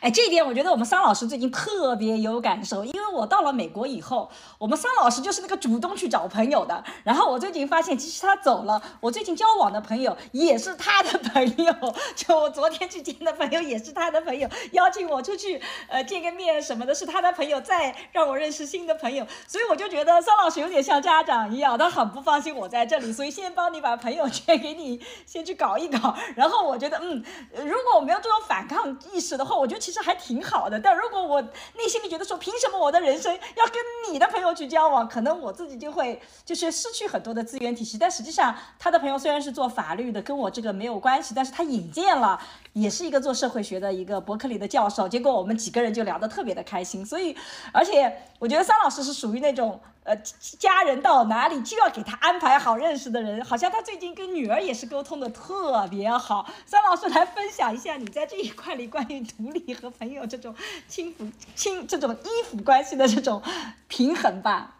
哎，这一点我觉得我们桑老师最近特别有感受，因为我到了美国以后，我们桑老师就是那个主动去找朋友的。然后我最近发现，其实他走了，我最近交往的朋友也是他的朋友，就我昨天去见的朋友也是他的朋友，邀请我出去呃见个面什么的，是他的朋友，再让我认识新的朋友。所以我就觉得桑老师有点像家长一样，他很不放心我在这里，所以先帮你把朋友圈给你先去搞一搞。然后我觉得，嗯，如果我没有这种反抗意识的话，我觉得。其实还挺好的，但如果我内心里觉得说，凭什么我的人生要跟你的朋友去交往？可能我自己就会就是失去很多的资源体系。但实际上，他的朋友虽然是做法律的，跟我这个没有关系，但是他引荐了，也是一个做社会学的一个伯克利的教授。结果我们几个人就聊得特别的开心。所以，而且我觉得桑老师是属于那种呃，家人到哪里就要给他安排好认识的人。好像他最近跟女儿也是沟通的特别好。桑老师来分享一下你在这一块里关于独立。和朋友这种亲抚亲这种依附关系的这种平衡吧。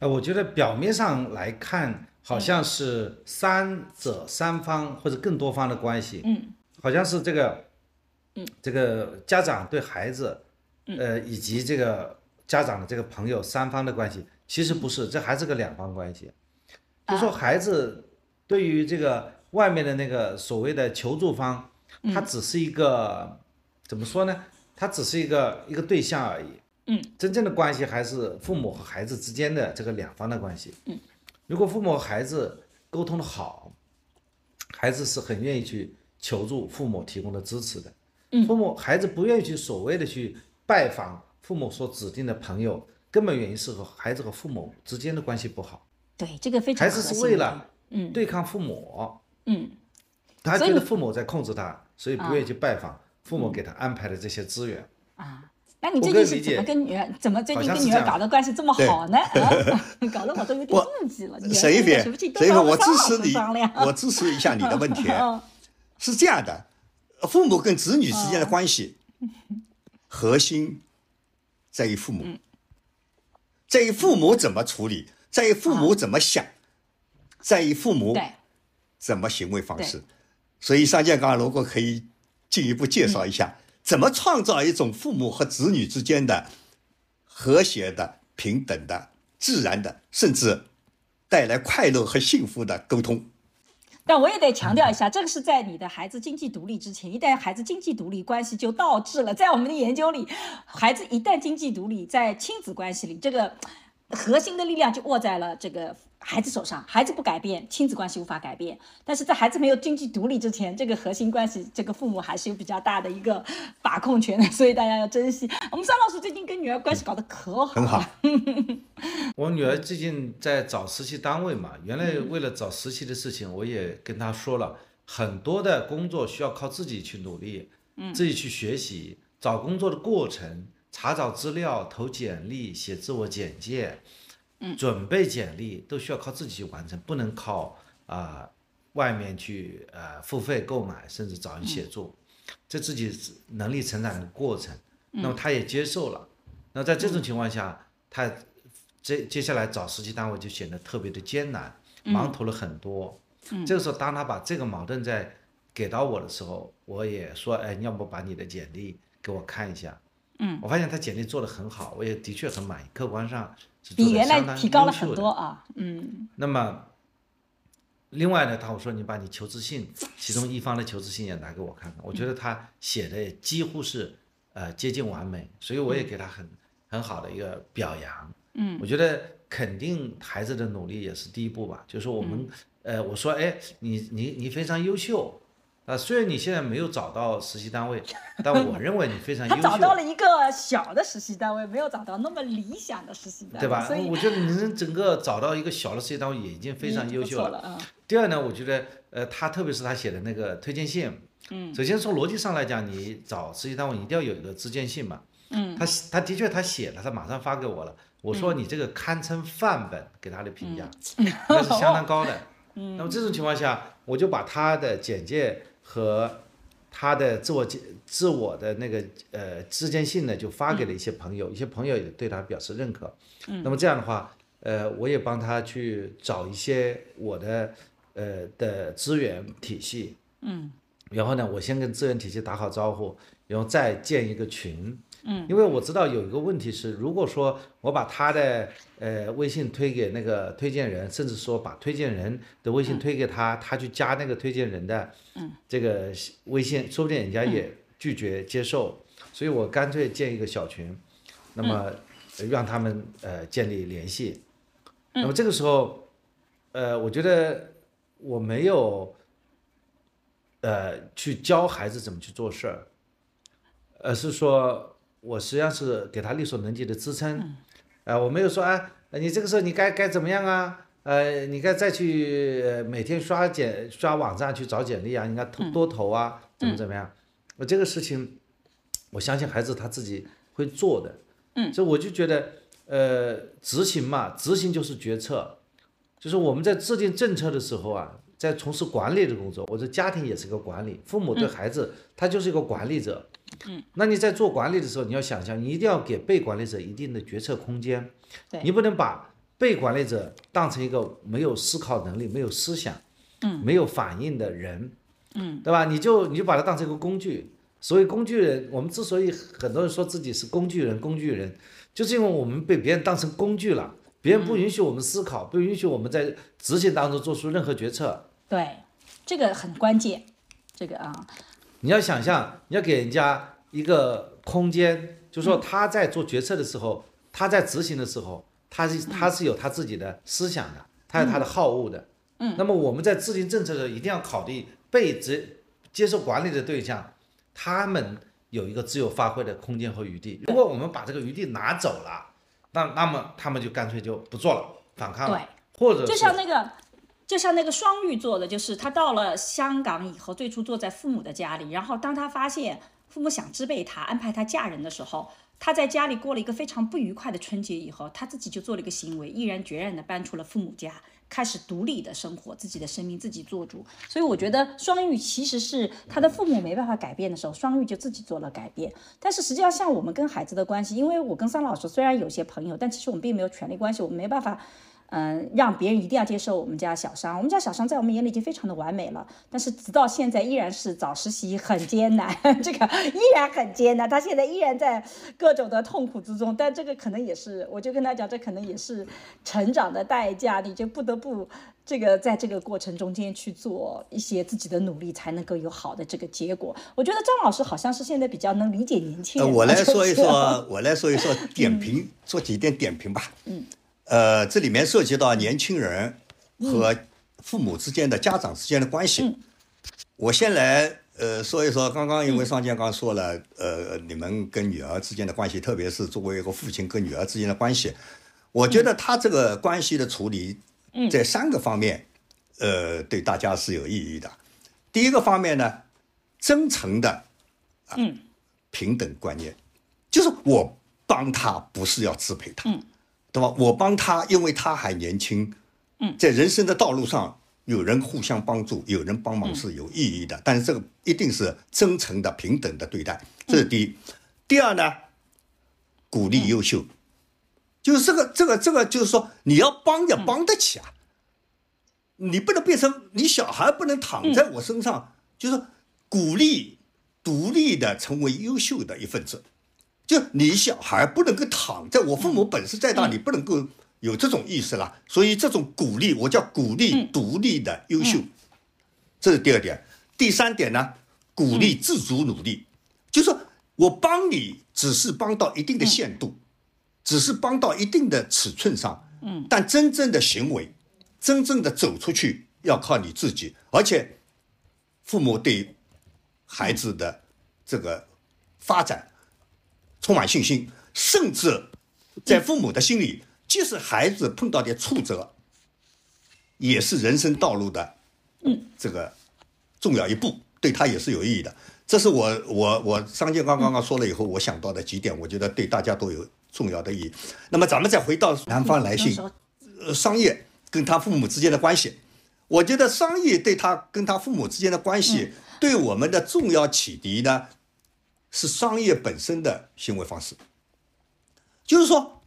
呃，我觉得表面上来看，好像是三者三方或者更多方的关系。嗯。好像是这个，嗯，这个家长对孩子，呃，以及这个家长的这个朋友三方的关系，其实不是，这还是个两方关系。就说孩子对于这个外面的那个所谓的求助方，他只是一个。怎么说呢？他只是一个一个对象而已。嗯，真正的关系还是父母和孩子之间的这个两方的关系。嗯，如果父母和孩子沟通的好，孩子是很愿意去求助父母提供的支持的。嗯父母孩子不愿意去所谓的去拜访父母所指定的朋友，根本原因是和孩子和父母之间的关系不好。对，这个非常孩子是为了嗯对抗父母，嗯他觉得父母在控制他，所以不愿意去拜访父母给他安排的这些资源。啊。那你我最近是怎么跟女儿怎么最近跟女儿搞的关系这么好呢？啊，搞得我都有点我妒忌了。女儿沈一菲现在什么事情，都沈一菲，我支持你我支持一下你的问题。嗯是这样的，父母跟子女之间的关系，核心在于父母，在于父母怎么处理，在于父母怎么想，在于父母对，怎么行为方式。所以上健刚如果可以进一步介绍一下，怎么创造一种父母和子女之间的和谐的、平等的、自然的，甚至带来快乐和幸福的沟通。但我也得强调一下，这个是在你的孩子经济独立之前。一旦孩子经济独立，关系就倒置了。在我们的研究里，孩子一旦经济独立，在亲子关系里，这个核心的力量就握在了这个孩子手上。孩子不改变，亲子关系无法改变。但是在孩子没有经济独立之前，这个核心关系，这个父母还是有比较大的一个把控权的。所以大家要珍惜。我们张老师最近跟女儿关系搞得可好了，很好，我女儿最近在找实习单位嘛，原来为了找实习的事情，我也跟她说了，很多的工作需要靠自己去努力，自己去学习，找工作的过程，查找资料、投简历、写自我简介，准备简历都需要靠自己去完成，不能靠啊、外面去呃付费购买，甚至找人协助，这自己能力成长的过程。那么他也接受了。那在这种情况下，他接接下来找实习单位就显得特别的艰难，忙头了很多。这个时候，当他把这个矛盾在给到我的时候，我也说，哎，你要不把你的简历给我看一下？嗯，我发现他简历做得很好，我也的确很满意，客观上比原来提高了很多啊。嗯那么，另外呢，他我说你把你求职信，其中一方的求职信也拿给我看看，我觉得他写的几乎是呃接近完美，所以我也给他很很好的一个表扬。嗯，我觉得肯定孩子的努力也是第一步吧，就是说我们、呃我说哎你你你非常优秀。啊，虽然你现在没有找到实习单位，但我认为你非常 优他秀。找到了一个小的实习单位，没有找到那么理想的实习单位，对吧？所以我觉得你能整个找到一个小的实习单位也已经非常优秀了啊。第二呢，我觉得呃，他特别是他写的那个推荐信，嗯，首先从逻辑上来讲，你找实习单位一定要有一个自荐信嘛，嗯，他他的确他写了，他马上发给我了，我说你这个堪称范本，给他的评价，那是相当高的。嗯那么这种情况下，我就把他的简介和他的自我介自我的那个呃自荐信呢，就发给了一些朋友，一些朋友也对他表示认可。那么这样的话，呃，我也帮他去找一些我的呃的资源体系。嗯。然后呢，我先跟资源体系打好招呼，然后再建一个群。嗯。因为我知道有一个问题是，如果说我把他的呃微信推给那个推荐人，甚至说把推荐人的微信推给他，他去加那个推荐人的这个微信，说不定人家也拒绝接受。所以我干脆建一个小群，那么呃让他们呃建立联系。那么这个时候，呃，我觉得我没有呃去教孩子怎么去做事儿，而是说我实际上是给他力所能及的支撑。呃，我没有说啊，你这个时候你该该怎么样啊？呃，你该再去呃每天刷简刷网站去找简历啊，应该投多投啊，怎么怎么样？我这个事情，我相信孩子他自己会做的。嗯，所以我就觉得，呃，执行嘛，执行就是决策，就是我们在制定政策的时候啊，在从事管理的工作，我的家庭也是个管理，父母对孩子、他就是一个管理者。嗯，那你在做管理的时候，你要想象，你一定要给被管理者一定的决策空间，对。你不能把被管理者当成一个没有思考能力、没有思想、嗯，没有反应的人，嗯，对吧？你就你就把它当成一个工具。所以工具人，我们之所以很多人说自己是工具人，工具人，就是因为我们被别人当成工具了，别人不允许我们思考，不允许我们在执行当中做出任何决策。对，这个很关键，这个啊，你要想象，你要给人家一个空间，就是说他在做决策的时候，他在执行的时候，他是他是有他自己的思想的，他有他的好恶的。嗯。那么我们在制定政策的时候，一定要考虑被执接受管理的对象，他们有一个自由发挥的空间和余地。如果我们把这个余地拿走了，那那么他们就干脆就不做了，反抗了，或者就像那个，就像那个双玉做的，就是他到了香港以后，最初坐在父母的家里，然后当他发现父母想支配他，安排他嫁人的时候。他在家里过了一个非常不愉快的春节以后，他自己就做了一个行为，毅然决然地搬出了父母家，开始独立的生活，自己的生命自己做主。所以我觉得双玉其实是他的父母没办法改变的时候，双玉就自己做了改变。但是实际上，像我们跟孩子的关系，因为我跟桑老师虽然有些朋友，但其实我们并没有权利关系，我们没办法。嗯，让别人一定要接受我们家小商。我们家小商在我们眼里已经非常的完美了，但是直到现在依然是找实习很艰难，这个依然很艰难。他现在依然在各种的痛苦之中，但这个可能也是，我就跟他讲，这可能也是成长的代价，你就不得不这个在这个过程中间去做一些自己的努力，才能够有好的这个结果。我觉得张老师好像是现在比较能理解年轻人。我来说一说，我来说一说点评，做几点点评吧。嗯。呃，这里面涉及到年轻人和父母之间的、家长之间的关系。我先来呃说一说，刚刚因为尚健刚说了，呃，你们跟女儿之间的关系，特别是作为一个父亲跟女儿之间的关系，我觉得他这个关系的处理，在三个方面，呃，对大家是有意义的。第一个方面呢，真诚的，嗯，平等观念，就是我帮他不是要支配他。对吧？我帮他，因为他还年轻，嗯，在人生的道路上，有人互相帮助，有人帮忙是有意义的。但是这个一定是真诚的、平等的对待，这是第一。第二呢，鼓励优秀，就是这个、这个、这个，就是说你要帮也帮得起啊，你不能变成你小孩不能躺在我身上，就是鼓励独立的成为优秀的一份子。就你小孩不能够躺在我父母本事再大，你不能够有这种意识了。所以这种鼓励，我叫鼓励独立的优秀，这是第二点。第三点呢，鼓励自主努力，就是我帮你只是帮到一定的限度，只是帮到一定的尺寸上。嗯，但真正的行为，真正的走出去要靠你自己。而且，父母对孩子的这个发展。充满信心，甚至在父母的心里，即使孩子碰到点挫折，也是人生道路的，嗯，这个重要一步，对他也是有意义的。这是我我我商建刚刚刚说了以后，我想到的几点，我觉得对大家都有重要的意义。那么咱们再回到南方来信，呃，商业跟他父母之间的关系，我觉得商业对他跟他父母之间的关系，对我们的重要启迪呢。是商业本身的行为方式，就是说，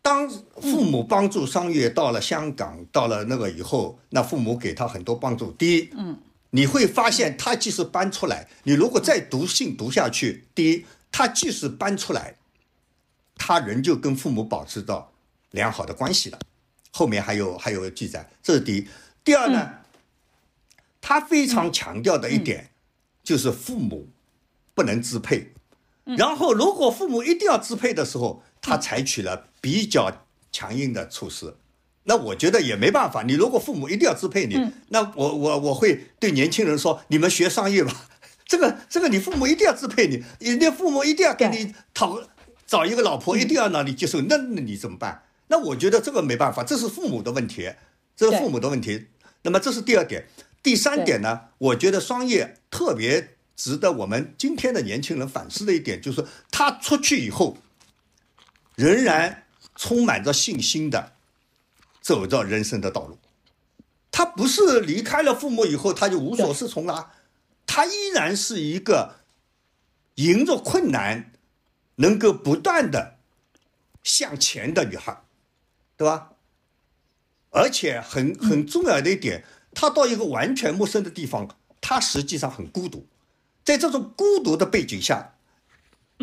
当父母帮助商业到了香港，到了那个以后，那父母给他很多帮助。第一，嗯，你会发现他即使搬出来，你如果再读信读下去，第一，他即使搬出来，他仍旧跟父母保持到良好的关系了。后面还有还有记载，这是第一。第二呢，他非常强调的一点就是父母。不能支配，然后如果父母一定要支配的时候，他采取了比较强硬的措施。那我觉得也没办法。你如果父母一定要支配你，那我我我会对年轻人说：你们学商业吧。这 个这个，你父母一定要支配你，你的父母一定要给你讨找一个老婆，一定要让你接受。那那你怎么办？那我觉得这个没办法，这是父母的问题，这是父母的问题。那么这是第二点，第三点呢？我觉得商业特别。值得我们今天的年轻人反思的一点，就是他出去以后，仍然充满着信心的走着人生的道路。他不是离开了父母以后他就无所适从了，他依然是一个迎着困难能够不断的向前的女孩，对吧？而且很很重要的一点，他到一个完全陌生的地方，他实际上很孤独。在这种孤独的背景下，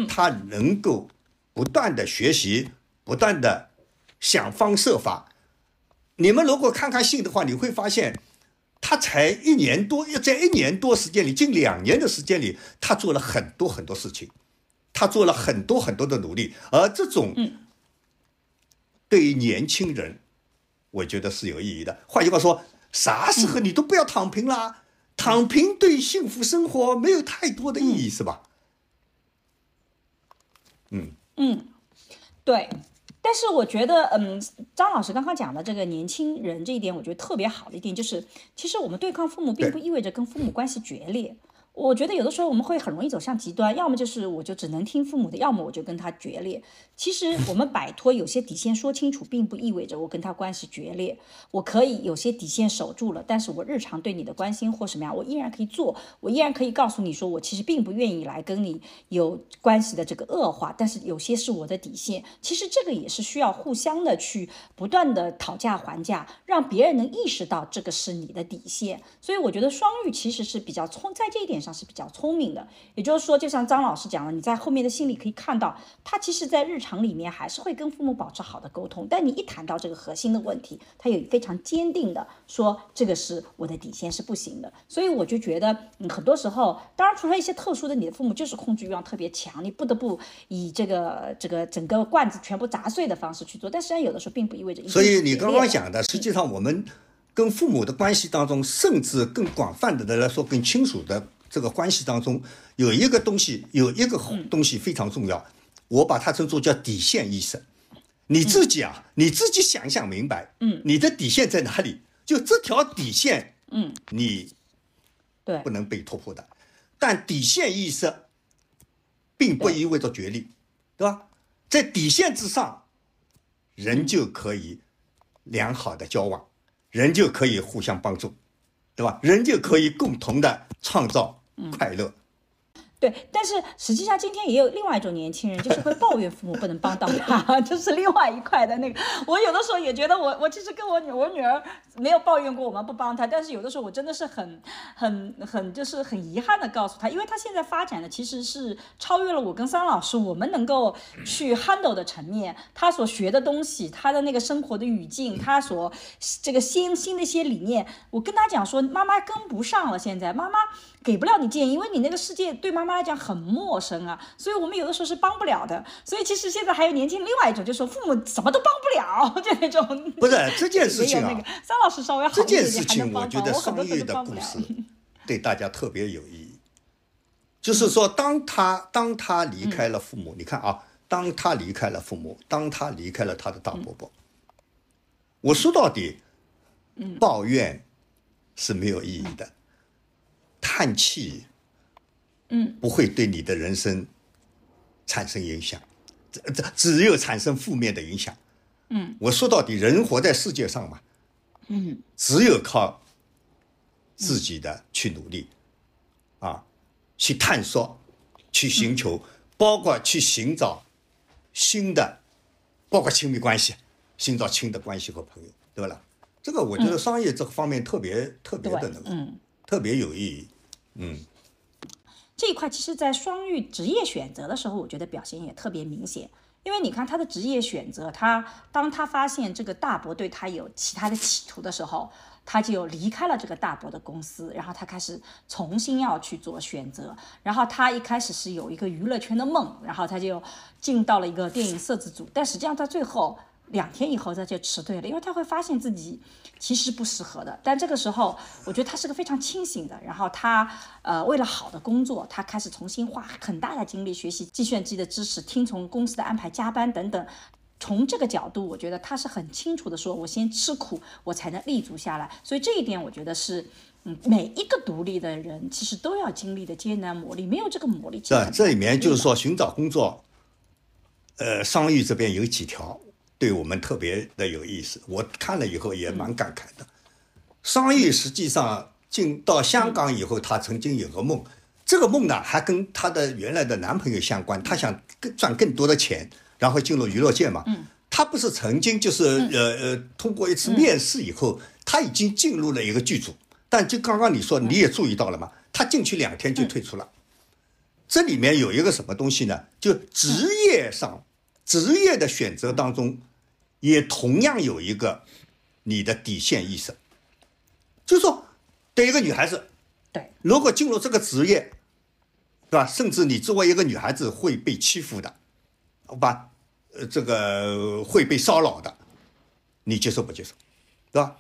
他能够不断的学习，不断的想方设法。你们如果看看信的话，你会发现，他才一年多，在一年多时间里，近两年的时间里，他做了很多很多事情，他做了很多很多的努力。而这种，对于年轻人，我觉得是有意义的。换句话说，啥时候你都不要躺平啦。躺平对幸福生活没有太多的意义，是吧？嗯嗯，对。但是我觉得，嗯，张老师刚刚讲的这个年轻人这一点，我觉得特别好的一点就是，其实我们对抗父母，并不意味着跟父母关系决裂。我觉得有的时候我们会很容易走向极端，要么就是我就只能听父母的，要么我就跟他决裂。其实我们摆脱有些底线说清楚，并不意味着我跟他关系决裂。我可以有些底线守住了，但是我日常对你的关心或什么样，我依然可以做，我依然可以告诉你说，我其实并不愿意来跟你有关系的这个恶化。但是有些是我的底线，其实这个也是需要互相的去不断的讨价还价，让别人能意识到这个是你的底线。所以我觉得双玉其实是比较聪，在这一点上是比较聪明的。也就是说，就像张老师讲了，你在后面的信里可以看到，他其实在日常。里面还是会跟父母保持好的沟通，但你一谈到这个核心的问题，他有非常坚定的说这个是我的底线是不行的。所以我就觉得，嗯，很多时候，当然除了一些特殊的，你的父母就是控制欲望特别强，你不得不以这个这个整个罐子全部砸碎的方式去做。但实际上有的时候并不意味着。所以你刚刚讲的，实际上我们跟父母的关系当中，甚至更广泛的来说，更亲属的这个关系当中，有一个东西，有一个东西非常重要。我把它称作叫底线意识，你自己啊，你自己想想明白，嗯，你的底线在哪里？就这条底线，嗯，你对不能被突破的。但底线意识并不意味着决裂，对吧？在底线之上，人就可以良好的交往，人就可以互相帮助，对吧？人就可以共同的创造快乐。对，但是实际上今天也有另外一种年轻人，就是会抱怨父母不能帮到他，就是另外一块的那个。我有的时候也觉得，我我其实跟我女我女儿没有抱怨过我们不帮她，但是有的时候我真的是很很很就是很遗憾的告诉她，因为她现在发展的其实是超越了我跟桑老师我们能够去 handle 的层面，她所学的东西，她的那个生活的语境，她所这个新新的一些理念，我跟她讲说，妈妈跟不上了，现在妈妈。给不了你建议，因为你那个世界对妈妈来讲很陌生啊，所以我们有的时候是帮不了的。所以其实现在还有年轻另外一种，就是说父母什么都帮不了，这那种。不是这件事情啊，张老师稍微好一点，这件事情我觉得双月的故事对大家特别有意义。就是说，当他当他离开了父母，你看啊，当他离开了父母，当他离开了他的大伯伯，我说到底，抱怨是没有意义的。叹气，嗯，不会对你的人生产生影响，这这只有产生负面的影响。嗯，我说到底，人活在世界上嘛，嗯，只有靠自己的去努力，啊，去探索，去寻求，包括去寻找新的，包括亲密关系，寻找新的关系和朋友，对吧？这个我觉得商业这个方面特别特别的那个，嗯。特别有意义，嗯，这一块其实，在双玉职业选择的时候，我觉得表现也特别明显。因为你看他的职业选择，他当他发现这个大伯对他有其他的企图的时候，他就离开了这个大伯的公司，然后他开始重新要去做选择。然后他一开始是有一个娱乐圈的梦，然后他就进到了一个电影摄制组，但实际上他最后。两天以后他就辞退了，因为他会发现自己其实不适合的。但这个时候，我觉得他是个非常清醒的。然后他呃，为了好的工作，他开始重新花很大的精力学习计算机的知识，听从公司的安排加班等等。从这个角度，我觉得他是很清楚的说，我先吃苦，我才能立足下来。所以这一点，我觉得是嗯，每一个独立的人其实都要经历的艰难磨砺，没有这个磨砺。对，这里面就是说寻找工作，呃，商誉这边有几条。对我们特别的有意思，我看了以后也蛮感慨的。商玉实际上进到香港以后，她曾经有个梦，这个梦呢还跟她的原来的男朋友相关，她想更赚更多的钱，然后进入娱乐界嘛。嗯。她不是曾经就是呃呃通过一次面试以后，她已经进入了一个剧组，但就刚刚你说你也注意到了嘛，她进去两天就退出了。这里面有一个什么东西呢？就职业上职业的选择当中。也同样有一个你的底线意识，就是说，对一个女孩子，对，如果进入这个职业，对吧？甚至你作为一个女孩子会被欺负的，好吧？呃，这个会被骚扰的，你接受不接受？对吧？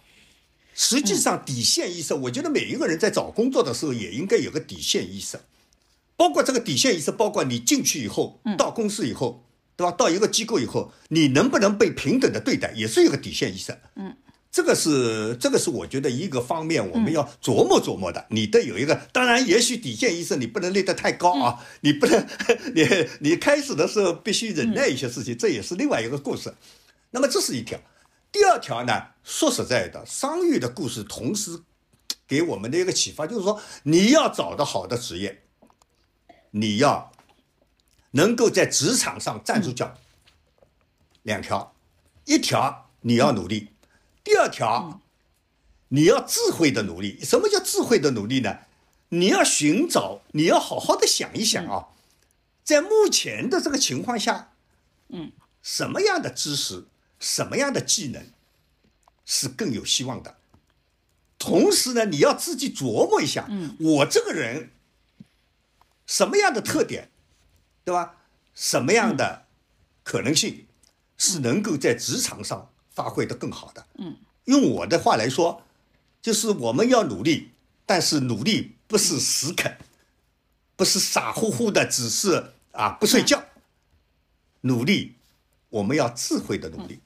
实际上底线意识，我觉得每一个人在找工作的时候也应该有个底线意识，包括这个底线意识，包括你进去以后，到公司以后，对吧？到一个机构以后，你能不能被平等的对待，也是一个底线意识。嗯。这个是这个是我觉得一个方面，我们要琢磨琢磨的。你得有一个，当然也许底线意识你不能立得太高啊，你不能 你你开始的时候必须忍耐一些事情，这也是另外一个故事。那么这是一条，第二条呢，说实在的，商誉的故事同时给我们的一个启发，就是说你要找到好的职业，你要能够在职场上站住脚。两条，一条你要努力。第二条，你要智慧的努力。什么叫智慧的努力呢？你要寻找，你要好好的想一想啊，在目前的这个情况下，嗯，什么样的知识，什么样的技能是更有希望的？同时呢，你要自己琢磨一下，嗯，我这个人什么样的特点，对吧？什么样的可能性是能够在职场上？发挥的更好的，嗯，用我的话来说，就是我们要努力，但是努力不是死啃，不是傻乎乎的，只是啊不睡觉。努力，我们要智慧的努力。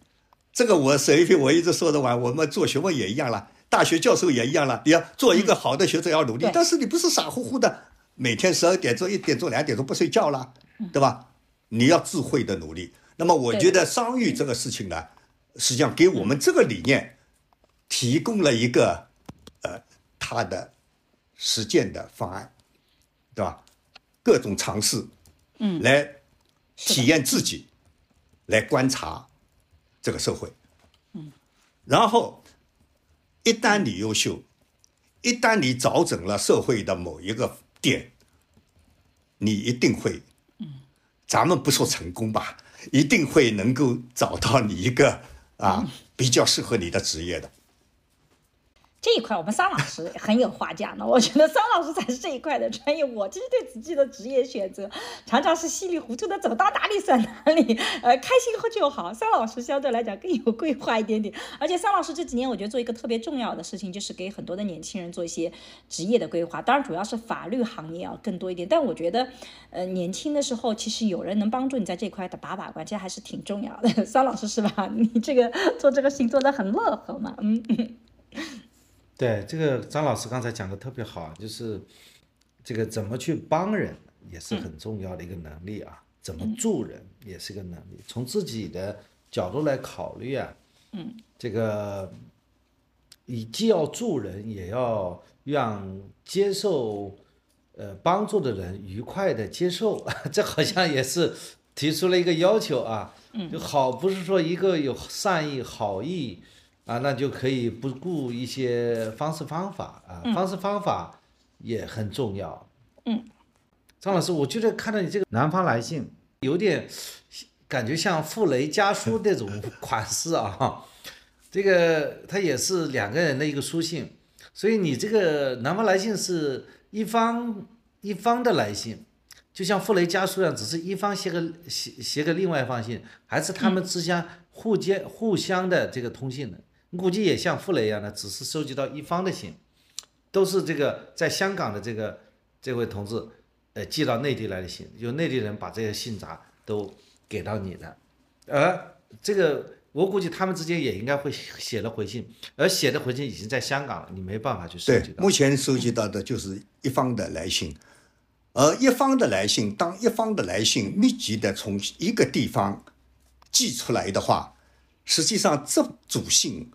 这个我水平我一直说的完，我们做学问也一样了，大学教授也一样了。你要做一个好的学者要努力，但是你不是傻乎乎的，每天十二点钟、一点钟、两点钟不睡觉了，对吧？你要智慧的努力。那么我觉得商誉这个事情呢。实际上给我们这个理念提供了一个呃，他的实践的方案，对吧？各种尝试，嗯，来体验自己，来观察这个社会，嗯，然后一旦你优秀，一旦你找准了社会的某一个点，你一定会，嗯，咱们不说成功吧，一定会能够找到你一个。啊，比较适合你的职业的。这一块我们桑老师很有话讲的，我觉得桑老师才是这一块的专业。我其实对自己的职业选择常常是稀里糊涂的，走到哪里算哪里，呃，开心就好。桑老师相对来讲更有规划一点点，而且桑老师这几年我觉得做一个特别重要的事情，就是给很多的年轻人做一些职业的规划。当然主要是法律行业啊更多一点，但我觉得，呃，年轻的时候其实有人能帮助你在这块的把把关，其实还是挺重要的。桑老师是吧？你这个做这个事情做的很乐呵嘛，嗯。对这个张老师刚才讲的特别好，就是这个怎么去帮人也是很重要的一个能力啊，怎么助人也是个能力。从自己的角度来考虑啊，嗯，这个你既要助人，也要让接受呃帮助的人愉快的接受，这好像也是提出了一个要求啊。嗯，就好不是说一个有善意好意。啊，那就可以不顾一些方式方法啊，方式方法也很重要。嗯，张老师，我觉得看到你这个南方来信，有点感觉像傅雷家书那种 款式啊。这个它也是两个人的一个书信，所以你这个南方来信是一方一方的来信，就像傅雷家书一样，只是一方写个写写给另外一方信，还是他们之间互接互相的这个通信的？估计也像傅雷一样的，只是收集到一方的信，都是这个在香港的这个这位同志，呃，寄到内地来的信，由内地人把这些信札都给到你的，而这个我估计他们之间也应该会写了回信，而写的回信已经在香港了，你没办法去收集到。目前收集到的就是一方的来信，而一方的来信，当一方的来信密集的从一个地方寄出来的话，实际上这组信。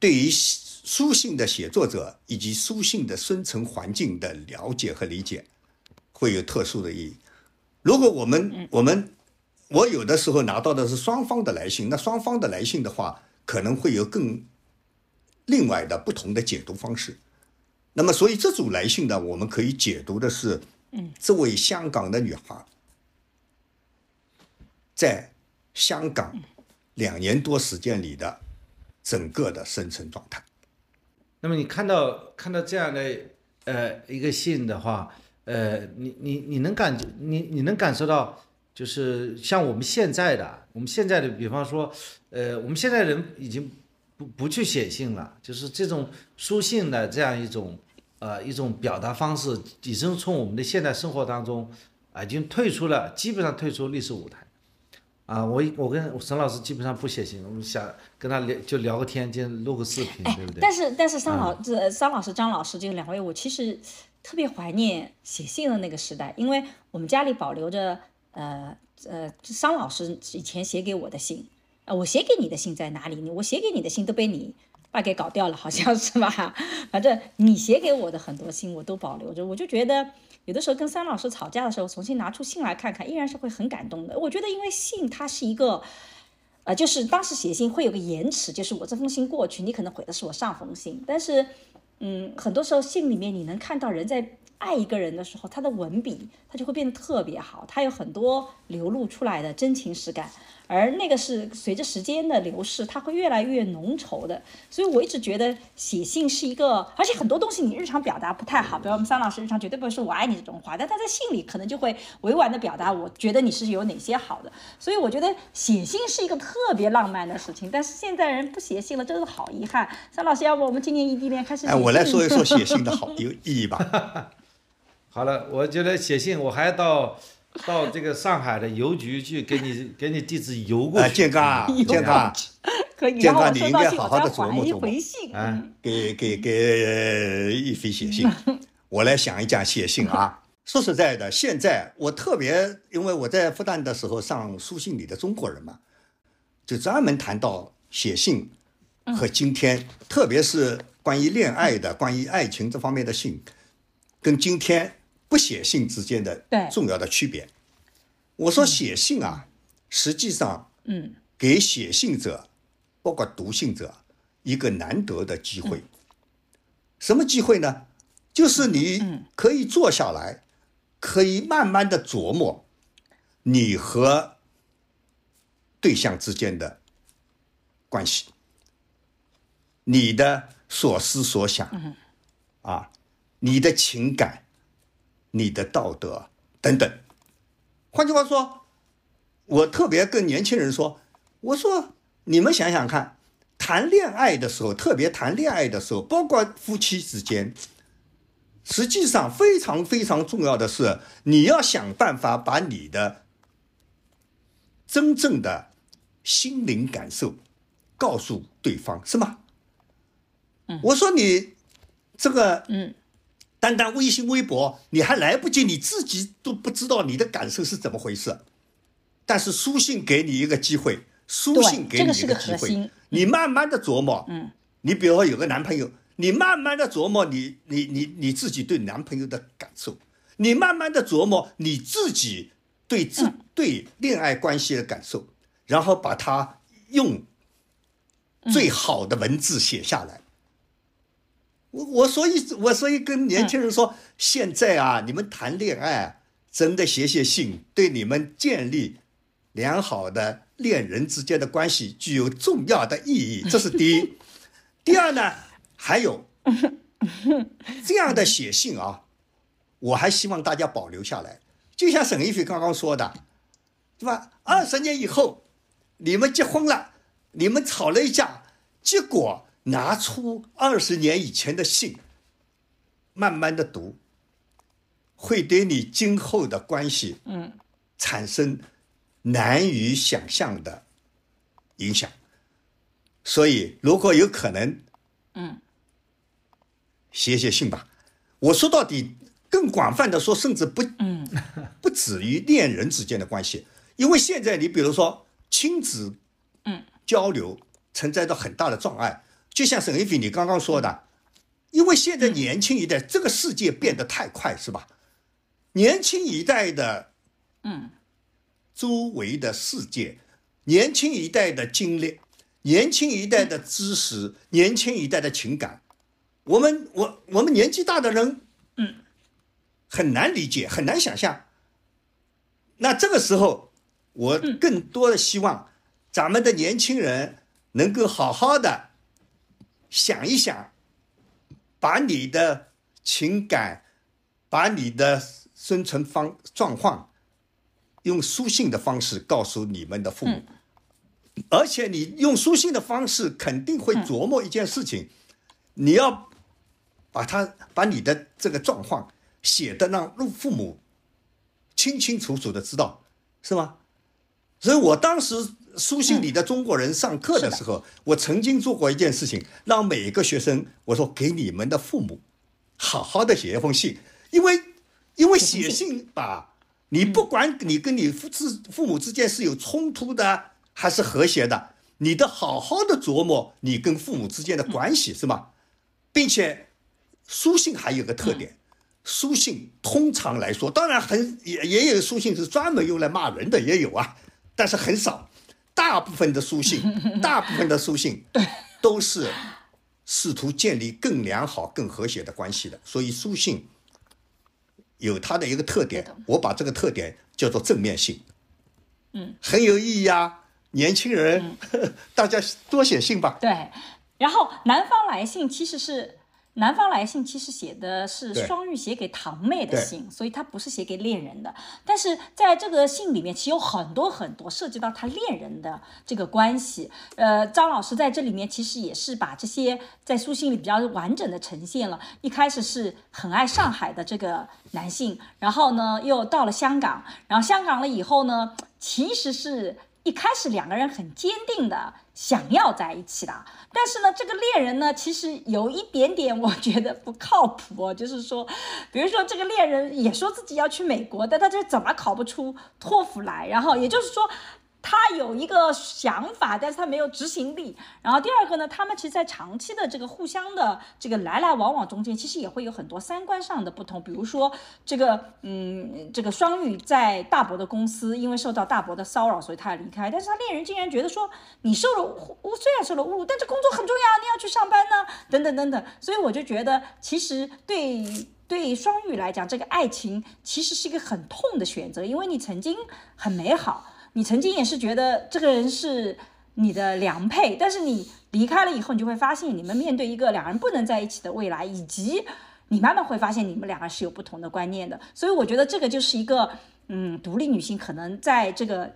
对于书信的写作者以及书信的生存环境的了解和理解，会有特殊的意义。如果我们我们我有的时候拿到的是双方的来信，那双方的来信的话，可能会有更另外的不同的解读方式。那么，所以这组来信呢，我们可以解读的是，嗯，这位香港的女孩在香港两年多时间里的。整个的生存状态。那么你看到看到这样的呃一个信的话，呃，你你你能感你你能感受到，就是像我们现在的我们现在的，比方说，呃，我们现在人已经不不去写信了，就是这种书信的这样一种呃一种表达方式，已经从我们的现代生活当中啊已经退出了，基本上退出历史舞台。啊，我我跟沈老师基本上不写信，我们想跟他聊就聊个天，就录个视频，对不对？但是但是，桑老这桑老师、张老师这两位，我其实特别怀念写信的那个时代，因为我们家里保留着呃呃桑老师以前写给我的信，呃，我写给你的信在哪里？我写给你的信都被你爸给搞掉了，好像是吧？反正你写给我的很多信我都保留着，我就觉得。有的时候跟三老师吵架的时候，重新拿出信来看看，依然是会很感动的。我觉得，因为信它是一个，呃，就是当时写信会有个延迟，就是我这封信过去，你可能回的是我上封信，但是，嗯，很多时候信里面你能看到人在爱一个人的时候，他的文笔他就会变得特别好，他有很多流露出来的真情实感。而那个是随着时间的流逝，它会越来越浓稠的。所以我一直觉得写信是一个，而且很多东西你日常表达不太好，比如我们桑老师日常绝对不会说我爱你这种话，但他在信里可能就会委婉的表达，我觉得你是有哪些好的。所以我觉得写信是一个特别浪漫的事情，但是现在人不写信了，真的好遗憾。桑老师，要不我们今年异地恋开始？哎，我来说一说 写信的好有意义吧。好了，我觉得写信我还到。到这个上海的邮局去给你 给你地址邮过去。健刚，健康，健刚，你应该好好的琢磨琢磨。啊，给给给一飞写信，我来想一讲写信啊。说实在的，现在我特别，因为我在复旦的时候上书信里的中国人嘛，就专门谈到写信和今天，特别是关于恋爱的、关于爱情这方面的信，跟今天。不写信之间的重要的区别，我说写信啊，实际上，嗯，给写信者，包括读信者，一个难得的机会。什么机会呢？就是你可以坐下来，可以慢慢的琢磨你和对象之间的关系，你的所思所想，啊，你的情感。你的道德等等，换句话说，我特别跟年轻人说，我说你们想想看，谈恋爱的时候，特别谈恋爱的时候，包括夫妻之间，实际上非常非常重要的是，你要想办法把你的真正的心灵感受告诉对方，是吗？嗯，我说你这个，嗯。单单微信、微博，你还来不及，你自己都不知道你的感受是怎么回事。但是书信给你一个机会，书信给你一个机会，你慢慢的琢磨。嗯，你比如说有个男朋友，你慢慢的琢磨你你你你自己对男朋友的感受，你慢慢的琢磨你自己对自对恋爱关系的感受，然后把它用最好的文字写下来。我我所以，我所以跟年轻人说，现在啊，你们谈恋爱真的写写信，对你们建立良好的恋人之间的关系具有重要的意义。这是第一。第二呢，还有 这样的写信啊，我还希望大家保留下来。就像沈一飞刚刚说的，对吧？二十年以后，你们结婚了，你们吵了一架，结果。拿出二十年以前的信，慢慢的读，会对你今后的关系，嗯，产生难以想象的影响。所以，如果有可能，嗯，写写信吧。我说到底，更广泛的说，甚至不，嗯，不止于恋人之间的关系，因为现在你比如说亲子，嗯，交流存在着很大的障碍。就像沈一飞你刚刚说的，因为现在年轻一代这个世界变得太快，是吧？年轻一代的，嗯，周围的世界，年轻一代的经历，年轻一代的知识，年轻一代的情感，我们我我们年纪大的人，嗯，很难理解，很难想象。那这个时候，我更多的希望咱们的年轻人能够好好的。想一想，把你的情感，把你的生存方状况，用书信的方式告诉你们的父母，而且你用书信的方式，肯定会琢磨一件事情，你要把他把你的这个状况写的让父母清清楚楚的知道，是吗？所以我当时书信里的中国人上课的时候，我曾经做过一件事情，让每一个学生我说给你们的父母好好的写一封信，因为因为写信吧，你不管你跟你父之父母之间是有冲突的还是和谐的，你得好好的琢磨你跟父母之间的关系，是吗？并且书信还有个特点，书信通常来说，当然很也也有书信是专门用来骂人的，也有啊。但是很少，大部分的书信，大部分的书信，都是试图建立更良好、更和谐的关系的。所以书信有它的一个特点，我把这个特点叫做正面性，嗯，很有意义啊。年轻人，大家多写信吧。对，然后南方来信其实是。南方来信其实写的是双玉写给堂妹的信，所以他不是写给恋人的。但是在这个信里面，其实有很多很多涉及到他恋人的这个关系。呃，张老师在这里面其实也是把这些在书信里比较完整的呈现了。一开始是很爱上海的这个男性，然后呢又到了香港，然后香港了以后呢，其实是。一开始两个人很坚定的想要在一起的，但是呢，这个恋人呢，其实有一点点我觉得不靠谱，就是说，比如说这个恋人也说自己要去美国，但他这怎么考不出托福来？然后也就是说。他有一个想法，但是他没有执行力。然后第二个呢，他们其实，在长期的这个互相的这个来来往往中间，其实也会有很多三观上的不同。比如说，这个，嗯，这个双玉在大伯的公司，因为受到大伯的骚扰，所以他要离开。但是他恋人竟然觉得说，你受了侮，虽然受了侮辱，但这工作很重要，你要去上班呢，等等等等。所以我就觉得，其实对对双玉来讲，这个爱情其实是一个很痛的选择，因为你曾经很美好。你曾经也是觉得这个人是你的良配，但是你离开了以后，你就会发现你们面对一个两人不能在一起的未来，以及你慢慢会发现你们两个是有不同的观念的。所以我觉得这个就是一个，嗯，独立女性可能在这个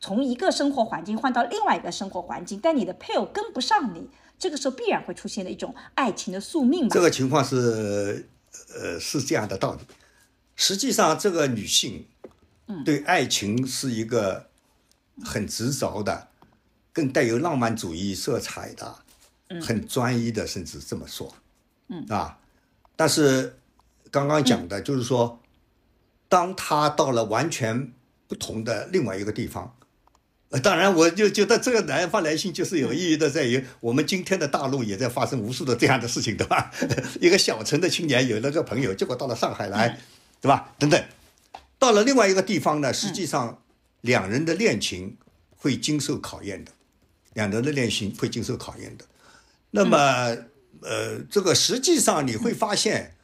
从一个生活环境换到另外一个生活环境，但你的配偶跟不上你，这个时候必然会出现的一种爱情的宿命吧。这个情况是，呃，是这样的道理。实际上，这个女性，对爱情是一个。很执着的，更带有浪漫主义色彩的，很专一的，甚至这么说，嗯啊，但是刚刚讲的就是说，当他到了完全不同的另外一个地方，呃，当然我就觉得这个南方来信就是有意义的，在于我们今天的大陆也在发生无数的这样的事情，对吧？一个小城的青年有了个朋友，结果到了上海来，对吧？等等，到了另外一个地方呢，实际上。两人的恋情会经受考验的，两人的恋情会经受考验的。那么，呃，这个实际上你会发现，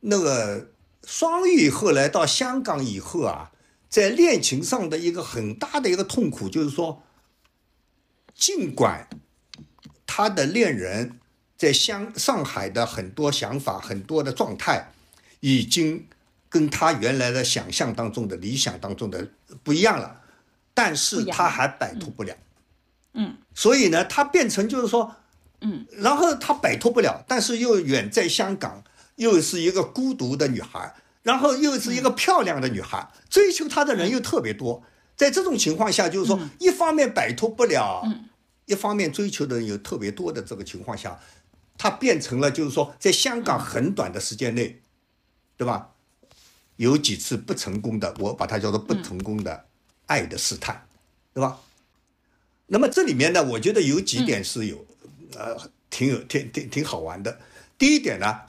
那个双玉后来到香港以后啊，在恋情上的一个很大的一个痛苦，就是说，尽管他的恋人在香上海的很多想法、很多的状态，已经。跟他原来的想象当中的理想当中的不一样了，但是他还摆脱不了，嗯，所以呢，他变成就是说，嗯，然后他摆脱不了，但是又远在香港，又是一个孤独的女孩，然后又是一个漂亮的女孩，追求她的人又特别多，在这种情况下，就是说，一方面摆脱不了，一方面追求的人有特别多的这个情况下，他变成了就是说，在香港很短的时间内，对吧？有几次不成功的，我把它叫做不成功的爱的试探，对吧？那么这里面呢，我觉得有几点是有，呃，挺有挺挺挺好玩的。第一点呢，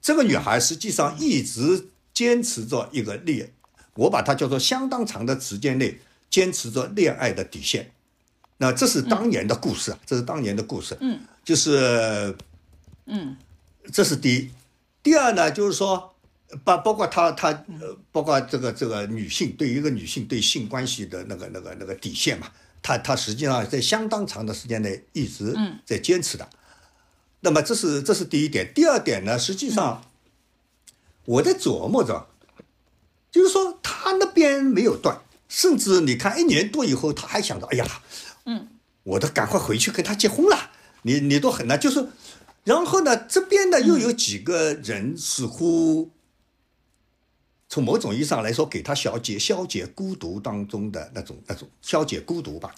这个女孩实际上一直坚持着一个恋，我把它叫做相当长的时间内坚持着恋爱的底线。那这是当年的故事啊，这是当年的故事。嗯，就是，嗯，这是第一。第二呢，就是说。包包括他他呃，包括这个这个女性对于一个女性对性关系的那个那个那个底线嘛，他他实际上在相当长的时间内一直在坚持的。那么这是这是第一点，第二点呢，实际上我在琢磨着，就是说他那边没有断，甚至你看一年多以后，他还想着，哎呀，嗯，我都赶快回去跟他结婚了。你你都很难，就是，然后呢，这边呢又有几个人似乎从某种意义上来说，给他消解消解孤独当中的那种那种消解孤独吧。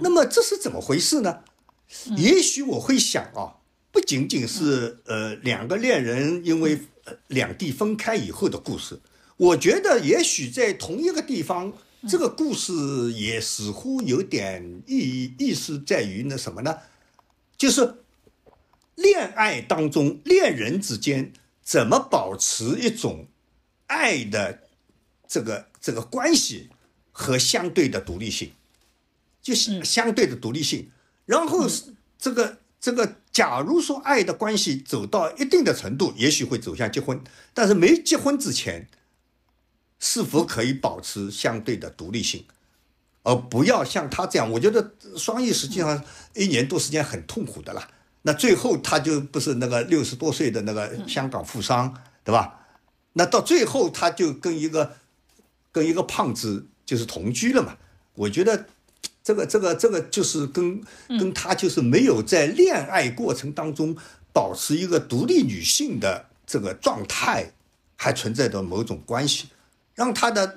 那么这是怎么回事呢？也许我会想啊，不仅仅是呃两个恋人因为两地分开以后的故事，我觉得也许在同一个地方，这个故事也似乎有点意义意思在于那什么呢？就是恋爱当中，恋人之间怎么保持一种爱的这个这个关系和相对的独立性，就是相对的独立性。然后这个这个，假如说爱的关系走到一定的程度，也许会走向结婚。但是没结婚之前，是否可以保持相对的独立性？而不要像他这样，我觉得双翼实际上一年多时间很痛苦的啦。那最后他就不是那个六十多岁的那个香港富商，对吧？那到最后他就跟一个跟一个胖子就是同居了嘛。我觉得这个这个这个就是跟跟他就是没有在恋爱过程当中保持一个独立女性的这个状态，还存在着某种关系，让他的。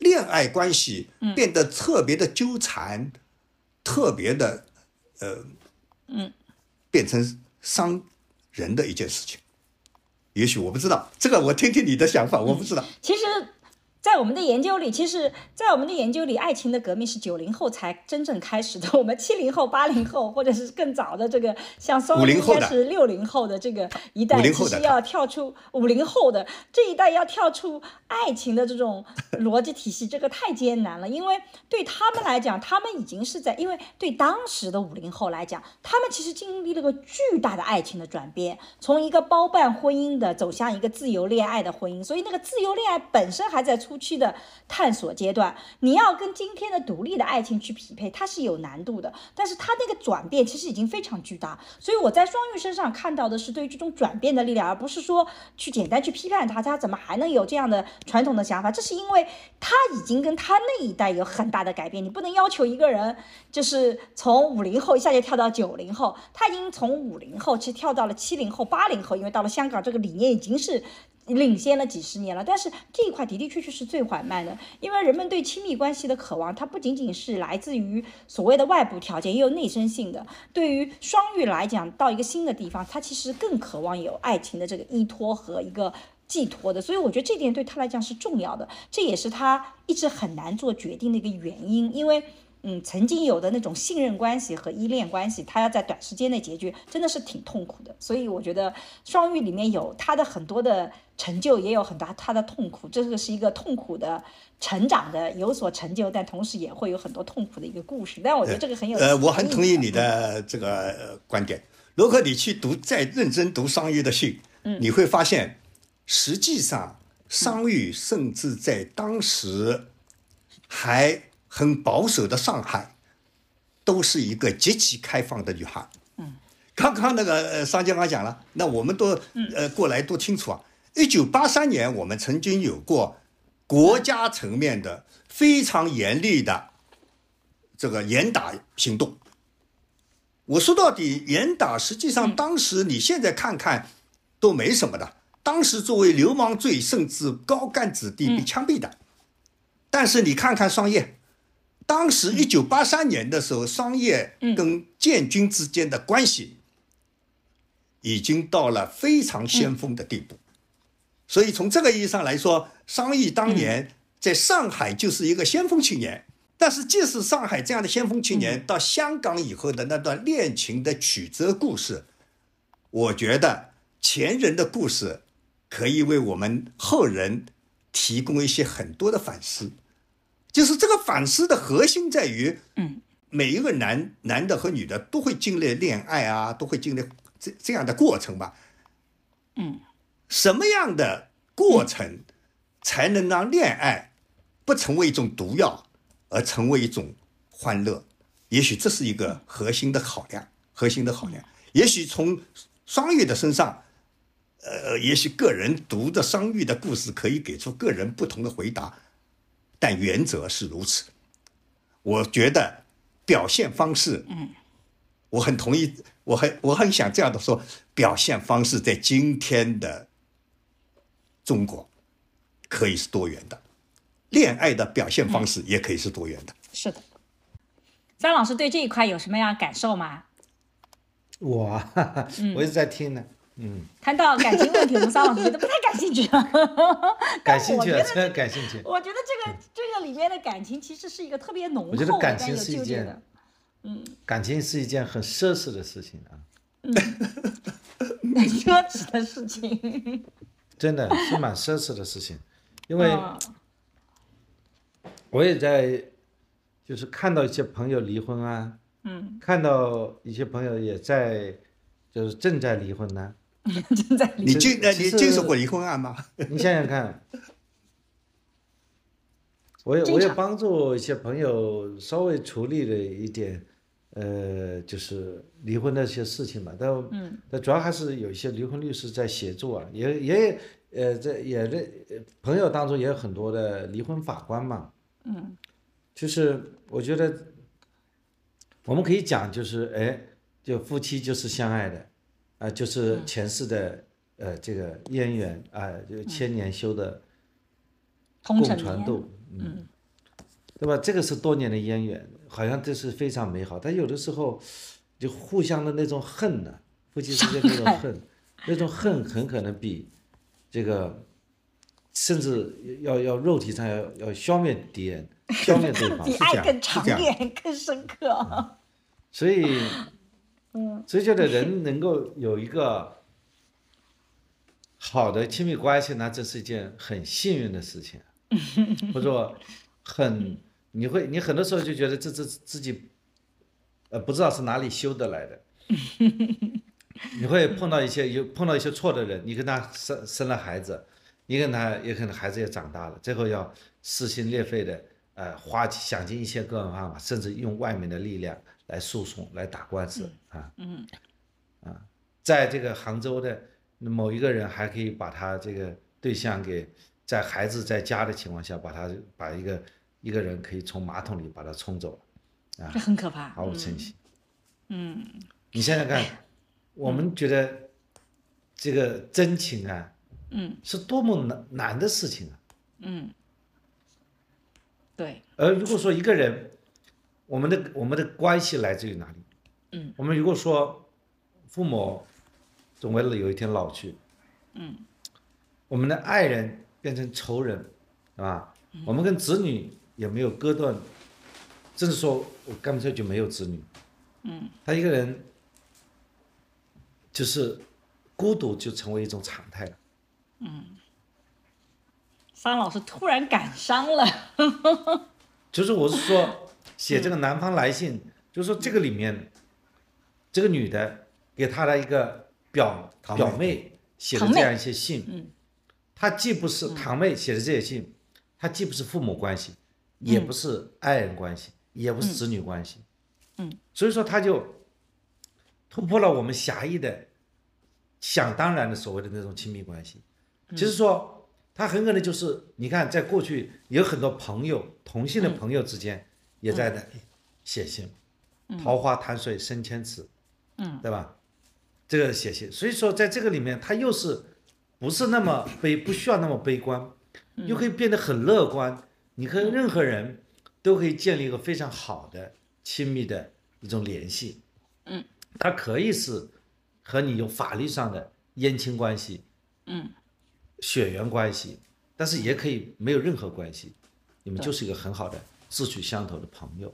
恋爱关系变得特别的纠缠，特别的，呃，嗯，变成伤人的一件事情。也许我不知道这个，我听听你的想法，我不知道。其实。在我们的研究里，其实，在我们的研究里，爱情的革命是九零后才真正开始的。我们七零后、八零后，或者是更早的这个，像双应该是六零后的这个一代，其实要跳出五零后的这一代，要跳出爱情的这种逻辑体系，这个太艰难了。因为对他们来讲，他们已经是在，因为对当时的五零后来讲，他们其实经历了个巨大的爱情的转变，从一个包办婚姻的走向一个自由恋爱的婚姻。所以那个自由恋爱本身还在。初期的探索阶段，你要跟今天的独立的爱情去匹配，它是有难度的。但是它那个转变其实已经非常巨大，所以我在双玉身上看到的是对于这种转变的力量，而不是说去简单去批判他，他怎么还能有这样的传统的想法？这是因为他已经跟他那一代有很大的改变。你不能要求一个人就是从五零后一下就跳到九零后，他已经从五零后其实跳到了七零后、八零后，因为到了香港，这个理念已经是。领先了几十年了，但是这一块的的确确是最缓慢的，因为人们对亲密关系的渴望，它不仅仅是来自于所谓的外部条件，也有内生性的。对于双鱼来讲，到一个新的地方，他其实更渴望有爱情的这个依托和一个寄托的，所以我觉得这点对他来讲是重要的，这也是他一直很难做决定的一个原因，因为。嗯，曾经有的那种信任关系和依恋关系，他要在短时间内解决，真的是挺痛苦的。所以我觉得双鱼里面有他的很多的成就，也有很大他的痛苦。这个是一个痛苦的成长的，有所成就，但同时也会有很多痛苦的一个故事。但我觉得这个很有呃，我很同意你的这个观点。如果你去读再认真读双鱼的信，嗯，你会发现，实际上双鱼甚至在当时还。很保守的上海，都是一个极其开放的女孩。嗯，刚刚那个商家刚讲了，那我们都呃过来都清楚啊。一九八三年，我们曾经有过国家层面的非常严厉的这个严打行动。我说到底，严打实际上当时你现在看看都没什么的。当时作为流氓罪，甚至高干子弟被枪毙的。但是你看看双叶。当时一九八三年的时候，商业跟建军之间的关系已经到了非常先锋的地步，所以从这个意义上来说，商业当年在上海就是一个先锋青年。但是，即使上海这样的先锋青年到香港以后的那段恋情的曲折故事，我觉得前人的故事可以为我们后人提供一些很多的反思。就是这个反思的核心在于，嗯，每一个男男的和女的都会经历恋爱啊，都会经历这这样的过程吧，嗯，什么样的过程才能让恋爱不成为一种毒药，而成为一种欢乐？也许这是一个核心的考量，核心的考量。也许从双玉的身上，呃，也许个人读的双玉的故事可以给出个人不同的回答。但原则是如此，我觉得表现方式，嗯，我很同意，我很我很想这样的说，表现方式在今天的中国可以是多元的，恋爱的表现方式也可以是多元的。是的，张老师对这一块有什么样感受吗？我啊，我一直在听呢。嗯，谈到感情问题，我们桑老师觉得不太感兴趣。感兴趣，真的感兴趣。我觉得这个这个里面的感情其实是一个特别浓厚、我觉得感情是一件，嗯，感情是一件很奢侈的事情啊。嗯，奢侈的事情。真的是蛮奢侈的事情，因为我也在，就是看到一些朋友离婚啊，嗯，看到一些朋友也在，就是正在离婚呢。正在你经呃你经手过离婚案吗？你想想看，我也我也帮助一些朋友稍微处理了一点，呃，就是离婚的一些事情嘛。但嗯，但主要还是有一些离婚律师在协助啊，也也呃在也在朋友当中也有很多的离婚法官嘛。嗯，就是我觉得我们可以讲，就是哎，就夫妻就是相爱的。啊，就是前世的呃这个渊源啊，就千年修的共传度，嗯，对吧？这个是多年的渊源，好像这是非常美好。但有的时候就互相的那种恨呢，夫妻之间那种恨，那种恨很可能比这个甚至要要肉体上要要消灭敌人，消灭对方，比爱更长远、更深刻。所以。嗯，所以觉得人能够有一个好的亲密关系，那这是一件很幸运的事情，或者说很你会你很多时候就觉得这这自己呃不知道是哪里修得来的，你会碰到一些有碰到一些错的人，你跟他生生了孩子，你跟他也可能孩子也长大了，最后要撕心裂肺的呃花想尽一切各种办法，甚至用外面的力量。来诉讼，来打官司啊，嗯，啊，在这个杭州的某一个人还可以把他这个对象给在孩子在家的情况下，把他把一个一个人可以从马桶里把他冲走了，啊，这很可怕，毫无诚信。嗯，你想想看，我们觉得这个真情啊，嗯，是多么难难的事情啊，嗯，对。而如果说一个人，我们的我们的关系来自于哪里？嗯，我们如果说父母总为了有一天老去，嗯，我们的爱人变成仇人，是吧？我们跟子女也没有割断，甚至说我干脆就没有子女，嗯，他一个人就是孤独就成为一种常态了，嗯，方老师突然感伤了，就是我是说。写这个南方来信，就是说这个里面，这个女的给她的一个表表妹写的这样一些信，嗯，她既不是堂妹写的这些信，她既不是父母关系，也不是爱人关系，也不是子女关系，嗯，所以说她就突破了我们狭义的想当然的所谓的那种亲密关系，其实说她很可能就是你看，在过去有很多朋友同性的朋友之间。也在那里写信，桃花潭水深千尺，嗯，对吧？这个写信，所以说在这个里面，他又是不是那么悲，不需要那么悲观，又可以变得很乐观。你和任何人都可以建立一个非常好的亲密的一种联系，嗯，它可以是和你有法律上的姻亲关系，嗯，血缘关系，但是也可以没有任何关系，你们就是一个很好的。志趣相投的朋友，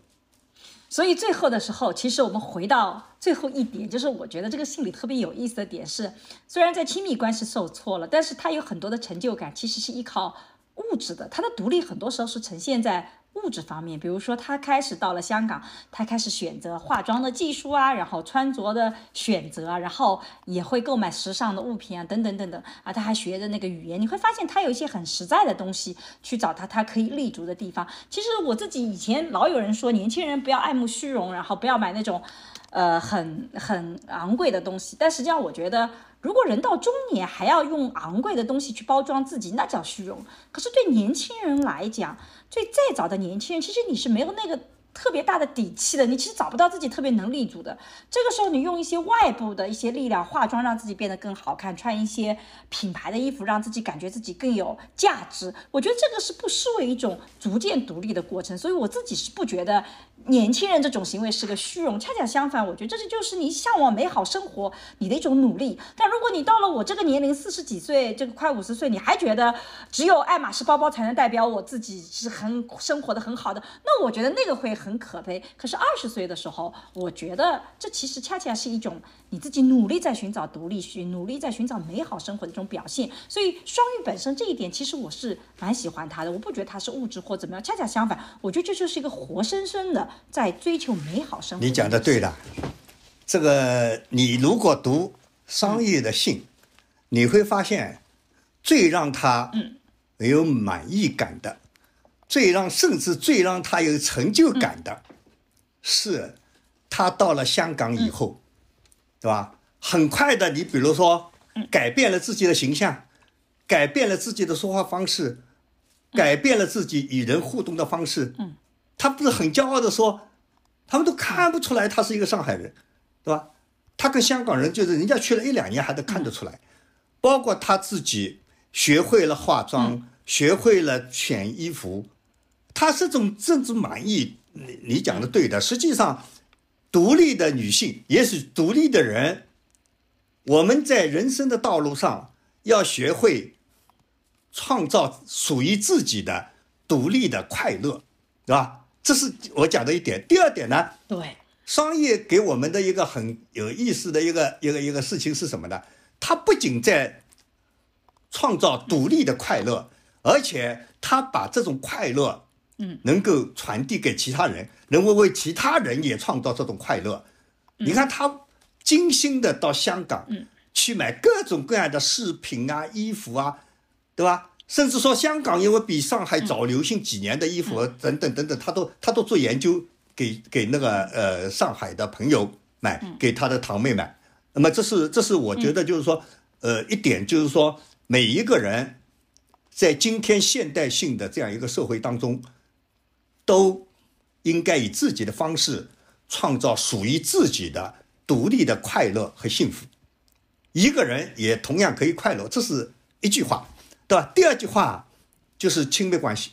所以最后的时候，其实我们回到最后一点，就是我觉得这个信里特别有意思的点是，虽然在亲密关系受挫了，但是他有很多的成就感，其实是依靠物质的，他的独立很多时候是呈现在。物质方面，比如说他开始到了香港，他开始选择化妆的技术啊，然后穿着的选择啊，然后也会购买时尚的物品啊，等等等等啊，他还学着那个语言，你会发现他有一些很实在的东西去找他他可以立足的地方。其实我自己以前老有人说年轻人不要爱慕虚荣，然后不要买那种，呃，很很昂贵的东西，但实际上我觉得。如果人到中年还要用昂贵的东西去包装自己，那叫虚荣。可是对年轻人来讲，最再早的年轻人，其实你是没有那个特别大的底气的，你其实找不到自己特别能立足的。这个时候，你用一些外部的一些力量，化妆让自己变得更好看，穿一些品牌的衣服，让自己感觉自己更有价值。我觉得这个是不失为一种逐渐独立的过程。所以我自己是不觉得年轻人这种行为是个虚荣，恰恰相反，我觉得这是就是你向往美好生活你的一种努力。但如果你到了我这个年龄，四十几岁，这个快五十岁，你还觉得只有爱马仕包包才能代表我自己是很生活的很好的，那我觉得那个会很可悲。可是二十岁的时候，我觉得这其实恰恰是一种你自己努力在寻找独立性，努力在寻找美好生活的这种表现。所以双鱼本身这一点，其实我是蛮喜欢他的。我不觉得他是物质或怎么样，恰恰相反，我觉得这就是一个活生生的在追求美好生活。你讲的对的，这个你如果读商业的信。你会发现，最让他嗯没有满意感的，最让甚至最让他有成就感的，是他到了香港以后，对吧？很快的，你比如说改变了自己的形象，改变了自己的说话方式，改变了自己与人互动的方式。他不是很骄傲的说，他们都看不出来他是一个上海人，对吧？他跟香港人就是人家去了一两年还能看得出来。包括他自己学会了化妆，学会了选衣服，他这种政治满意，你你讲的对的。实际上，独立的女性也许独立的人。我们在人生的道路上要学会创造属于自己的独立的快乐，对吧？这是我讲的一点。第二点呢？对，商业给我们的一个很有意思的一个一个一个事情是什么呢？它不仅在创造独立的快乐，而且它把这种快乐，嗯，能够传递给其他人，能够为其他人也创造这种快乐。你看他精心的到香港，嗯，去买各种各样的饰品啊、衣服啊，对吧？甚至说香港因为比上海早流行几年的衣服等等等等，他都他都做研究，给给那个呃上海的朋友买，给他的堂妹买。那么这是这是我觉得就是说，呃，一点就是说，每一个人在今天现代性的这样一个社会当中，都应该以自己的方式创造属于自己的独立的快乐和幸福。一个人也同样可以快乐，这是一句话，对吧？第二句话就是亲密关系。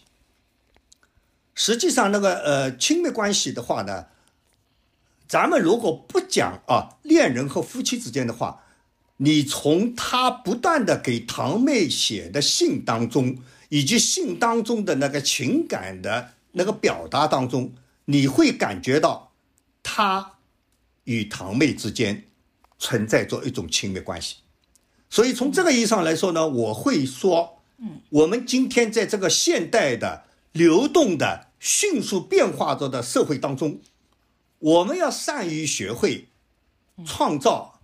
实际上，那个呃，亲密关系的话呢。咱们如果不讲啊，恋人和夫妻之间的话，你从他不断的给堂妹写的信当中，以及信当中的那个情感的那个表达当中，你会感觉到他与堂妹之间存在着一种亲密关系。所以从这个意义上来说呢，我会说，嗯，我们今天在这个现代的流动的、迅速变化着的社会当中。我们要善于学会创造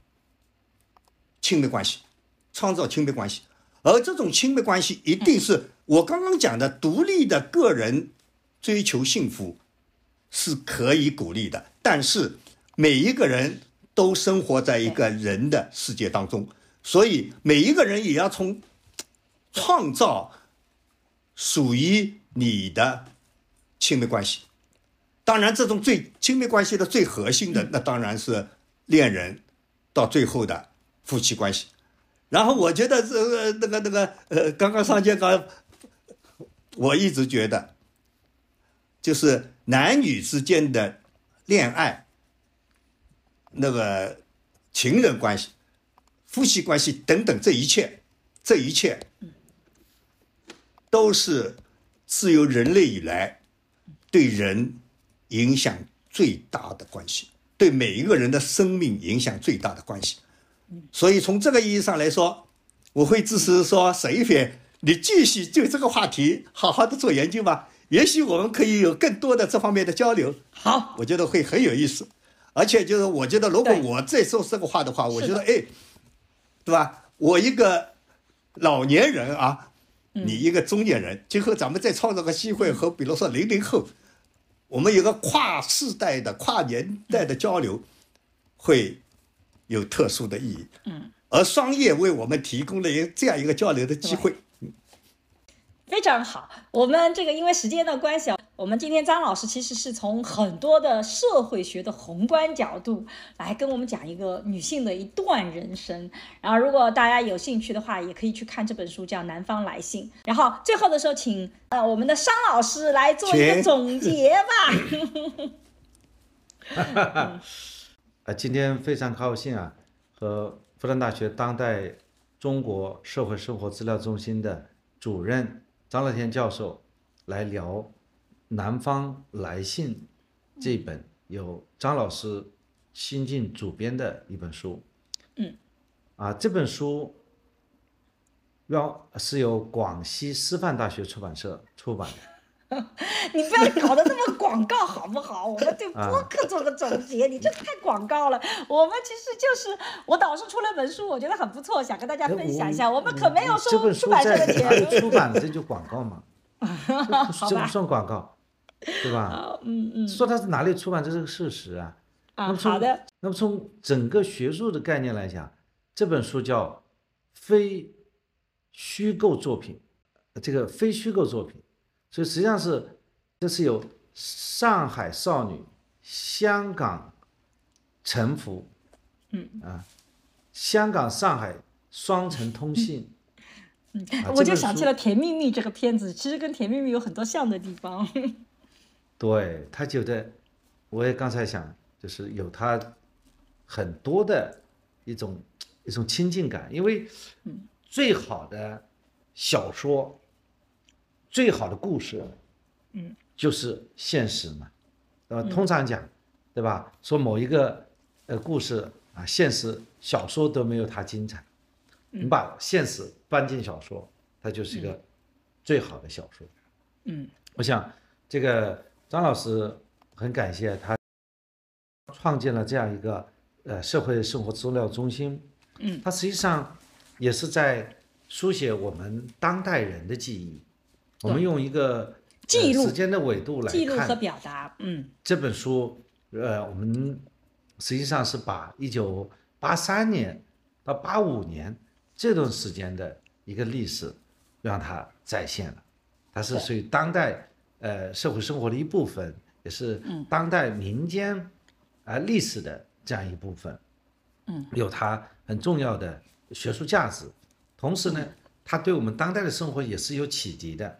亲密关系，创造亲密关系，而这种亲密关系一定是我刚刚讲的独立的个人追求幸福是可以鼓励的。但是每一个人都生活在一个人的世界当中，所以每一个人也要从创造属于你的亲密关系。当然，这种最亲密关系的最核心的，那当然是恋人，到最后的夫妻关系。然后，我觉得这个那个那个呃，刚刚上节刚，我一直觉得，就是男女之间的恋爱，那个情人关系、夫妻关系等等，这一切，这一切，都是自由人类以来对人。影响最大的关系，对每一个人的生命影响最大的关系。所以从这个意义上来说，我会支持说沈一菲，你继续就这个话题好好的做研究吧。也许我们可以有更多的这方面的交流。好，我觉得会很有意思。而且就是我觉得，如果我再说这个话的话，我觉得哎，对吧？我一个老年人啊，你一个中年人，今后咱们再创造个机会和比如说零零后。我们有个跨世代的、跨年代的交流，会有特殊的意义。嗯，而商业为我们提供了一这样一个交流的机会。非常好，我们这个因为时间的关系啊，我们今天张老师其实是从很多的社会学的宏观角度来跟我们讲一个女性的一段人生。然后，如果大家有兴趣的话，也可以去看这本书，叫《南方来信》。然后最后的时候，请呃我们的商老师来做一个总结吧。啊，今天非常高兴啊，和复旦大学当代中国社会生活资料中心的主任张乐天教授来聊。《南方来信》这本由张老师新晋主编的一本书，嗯，啊，这本书要是由广西师范大学出版社出版的。你不要搞得那么广告好不好？我们对播客做个总结，你这太广告了。我们其实就是我导师出了本书，我觉得很不错，想跟大家分享一下。我们可没有收出版社的钱。出版这就广告嘛？这不算广告。对吧？嗯嗯，说它是哪里出版，这是个事实啊。啊，好的。那么从整个学术的概念来讲，这本书叫非虚构作品，这个非虚构作品，所以实际上是这是有上海少女、香港沉浮，嗯啊，香港上海双城通信。嗯，我就想起了《甜蜜蜜》这个片子，其实跟《甜蜜蜜》有很多像的地方。对他觉得，我也刚才想，就是有他很多的一种一种亲近感，因为最好的小说，最好的故事，嗯，就是现实嘛，呃，通常讲，对吧？说某一个呃故事啊，现实小说都没有它精彩，你把现实搬进小说，它就是一个最好的小说。嗯，我想这个。张老师很感谢他创建了这样一个呃社会生活资料中心，嗯，他实际上也是在书写我们当代人的记忆。我们用一个记录时间的纬度来记录和表达，嗯，这本书呃我们实际上是把一九八三年到八五年这段时间的一个历史让它再现了，它是属于当代。呃，社会生活的一部分，也是当代民间啊历史的这样一部分，嗯，有它很重要的学术价值。同时呢，它对我们当代的生活也是有启迪的。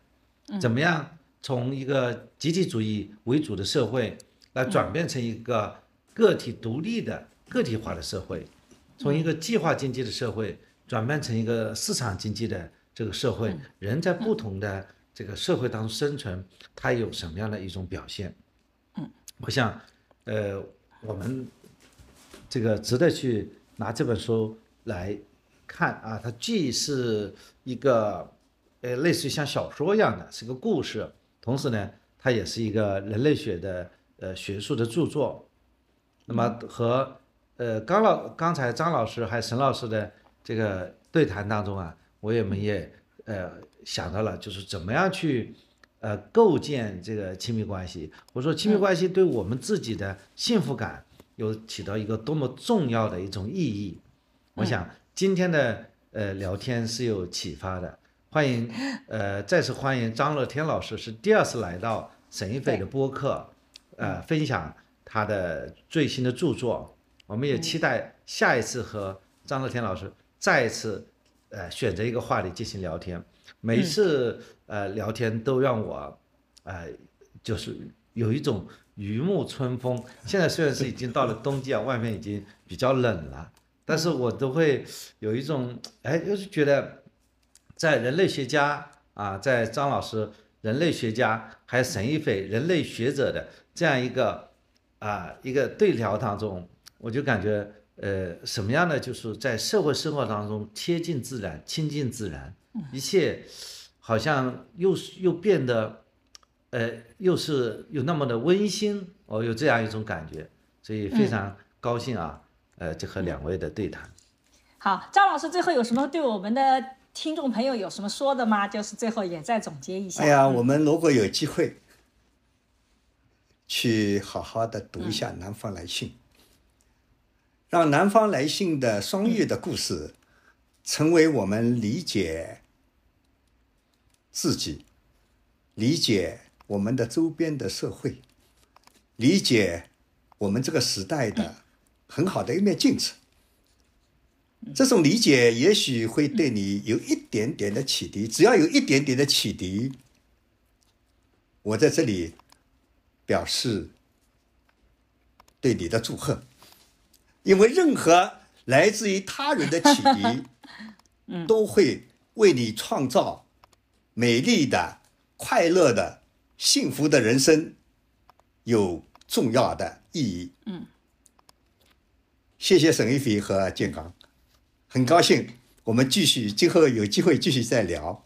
怎么样从一个集体主义为主的社会，来转变成一个个体独立的个体化的社会？从一个计划经济的社会转变成一个市场经济的这个社会，人在不同的。这个社会当中生存，它有什么样的一种表现？嗯，我想，呃，我们这个值得去拿这本书来看啊。它既是一个呃类似于像小说一样的，是个故事，同时呢，它也是一个人类学的呃学术的著作。那么和呃刚老刚才张老师还有沈老师的这个对谈当中啊，我也们也呃。想到了，就是怎么样去，呃，构建这个亲密关系。我说，亲密关系对我们自己的幸福感有起到一个多么重要的一种意义。我想今天的呃聊天是有启发的。欢迎，呃，再次欢迎张乐天老师是第二次来到沈一斐的播客，呃，分享他的最新的著作。我们也期待下一次和张乐天老师再一次，呃，选择一个话题进行聊天。每一次呃聊天都让我，呃，就是有一种如沐春风。现在虽然是已经到了冬季啊，外面已经比较冷了，但是我都会有一种哎，就是觉得在人类学家啊，在张老师人类学家，还有沈一斐人类学者的这样一个啊一个对聊当中，我就感觉呃什么样的就是在社会生活当中贴近自然，亲近自然。一切好像又又变得，呃，又是有那么的温馨哦，有这样一种感觉，所以非常高兴啊，呃，就和两位的对谈。好，张老师最后有什么对我们的听众朋友有什么说的吗？就是最后也再总结一下。哎呀，我们如果有机会去好好的读一下《南方来信》，让《南方来信》的双月的故事。成为我们理解自己、理解我们的周边的社会，理解我们这个时代的很好的一面镜子。这种理解也许会对你有一点点的启迪，只要有一点点的启迪，我在这里表示对你的祝贺，因为任何来自于他人的启迪，都会为你创造美丽的、快乐的、幸福的人生有重要的意义。嗯，谢谢沈一飞和建刚。很高兴，我们继续，今后有机会继续再聊。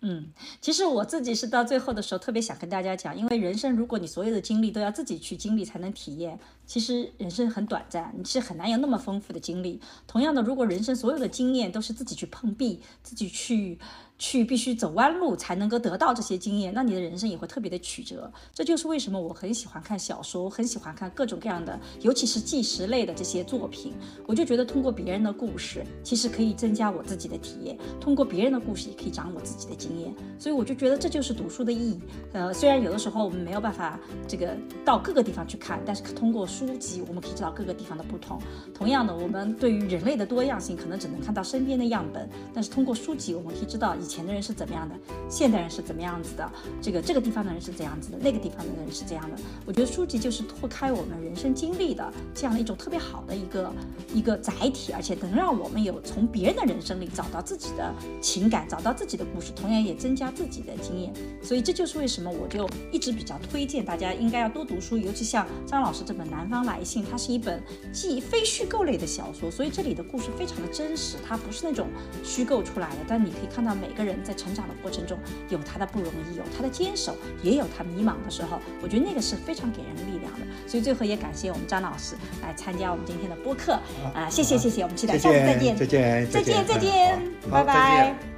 嗯，其实我自己是到最后的时候特别想跟大家讲，因为人生如果你所有的经历都要自己去经历才能体验，其实人生很短暂，你是很难有那么丰富的经历。同样的，如果人生所有的经验都是自己去碰壁，自己去。去必须走弯路才能够得到这些经验，那你的人生也会特别的曲折。这就是为什么我很喜欢看小说，很喜欢看各种各样的，尤其是纪实类的这些作品。我就觉得通过别人的故事，其实可以增加我自己的体验；通过别人的故事，也可以长我自己的经验。所以我就觉得这就是读书的意义。呃，虽然有的时候我们没有办法这个到各个地方去看，但是通过书籍，我们可以知道各个地方的不同。同样的，我们对于人类的多样性，可能只能看到身边的样本，但是通过书籍，我们可以知道前的人是怎么样的，现代人是怎么样子的，这个这个地方的人是怎样子的，那个地方的人是这样的。我觉得书籍就是拓开我们人生经历的这样的一种特别好的一个一个载体，而且能让我们有从别人的人生里找到自己的情感，找到自己的故事，同样也增加自己的经验。所以这就是为什么我就一直比较推荐大家应该要多读书，尤其像张老师这本《南方来信》，它是一本既非虚构类的小说，所以这里的故事非常的真实，它不是那种虚构出来的。但你可以看到每个人在。成长的过程中有他的不容易，有他的坚守，也有他迷茫的时候。我觉得那个是非常给人力量的。所以最后也感谢我们张老师来参加我们今天的播客啊，谢谢谢谢，我们期待下次再见，再见再见再见，拜拜。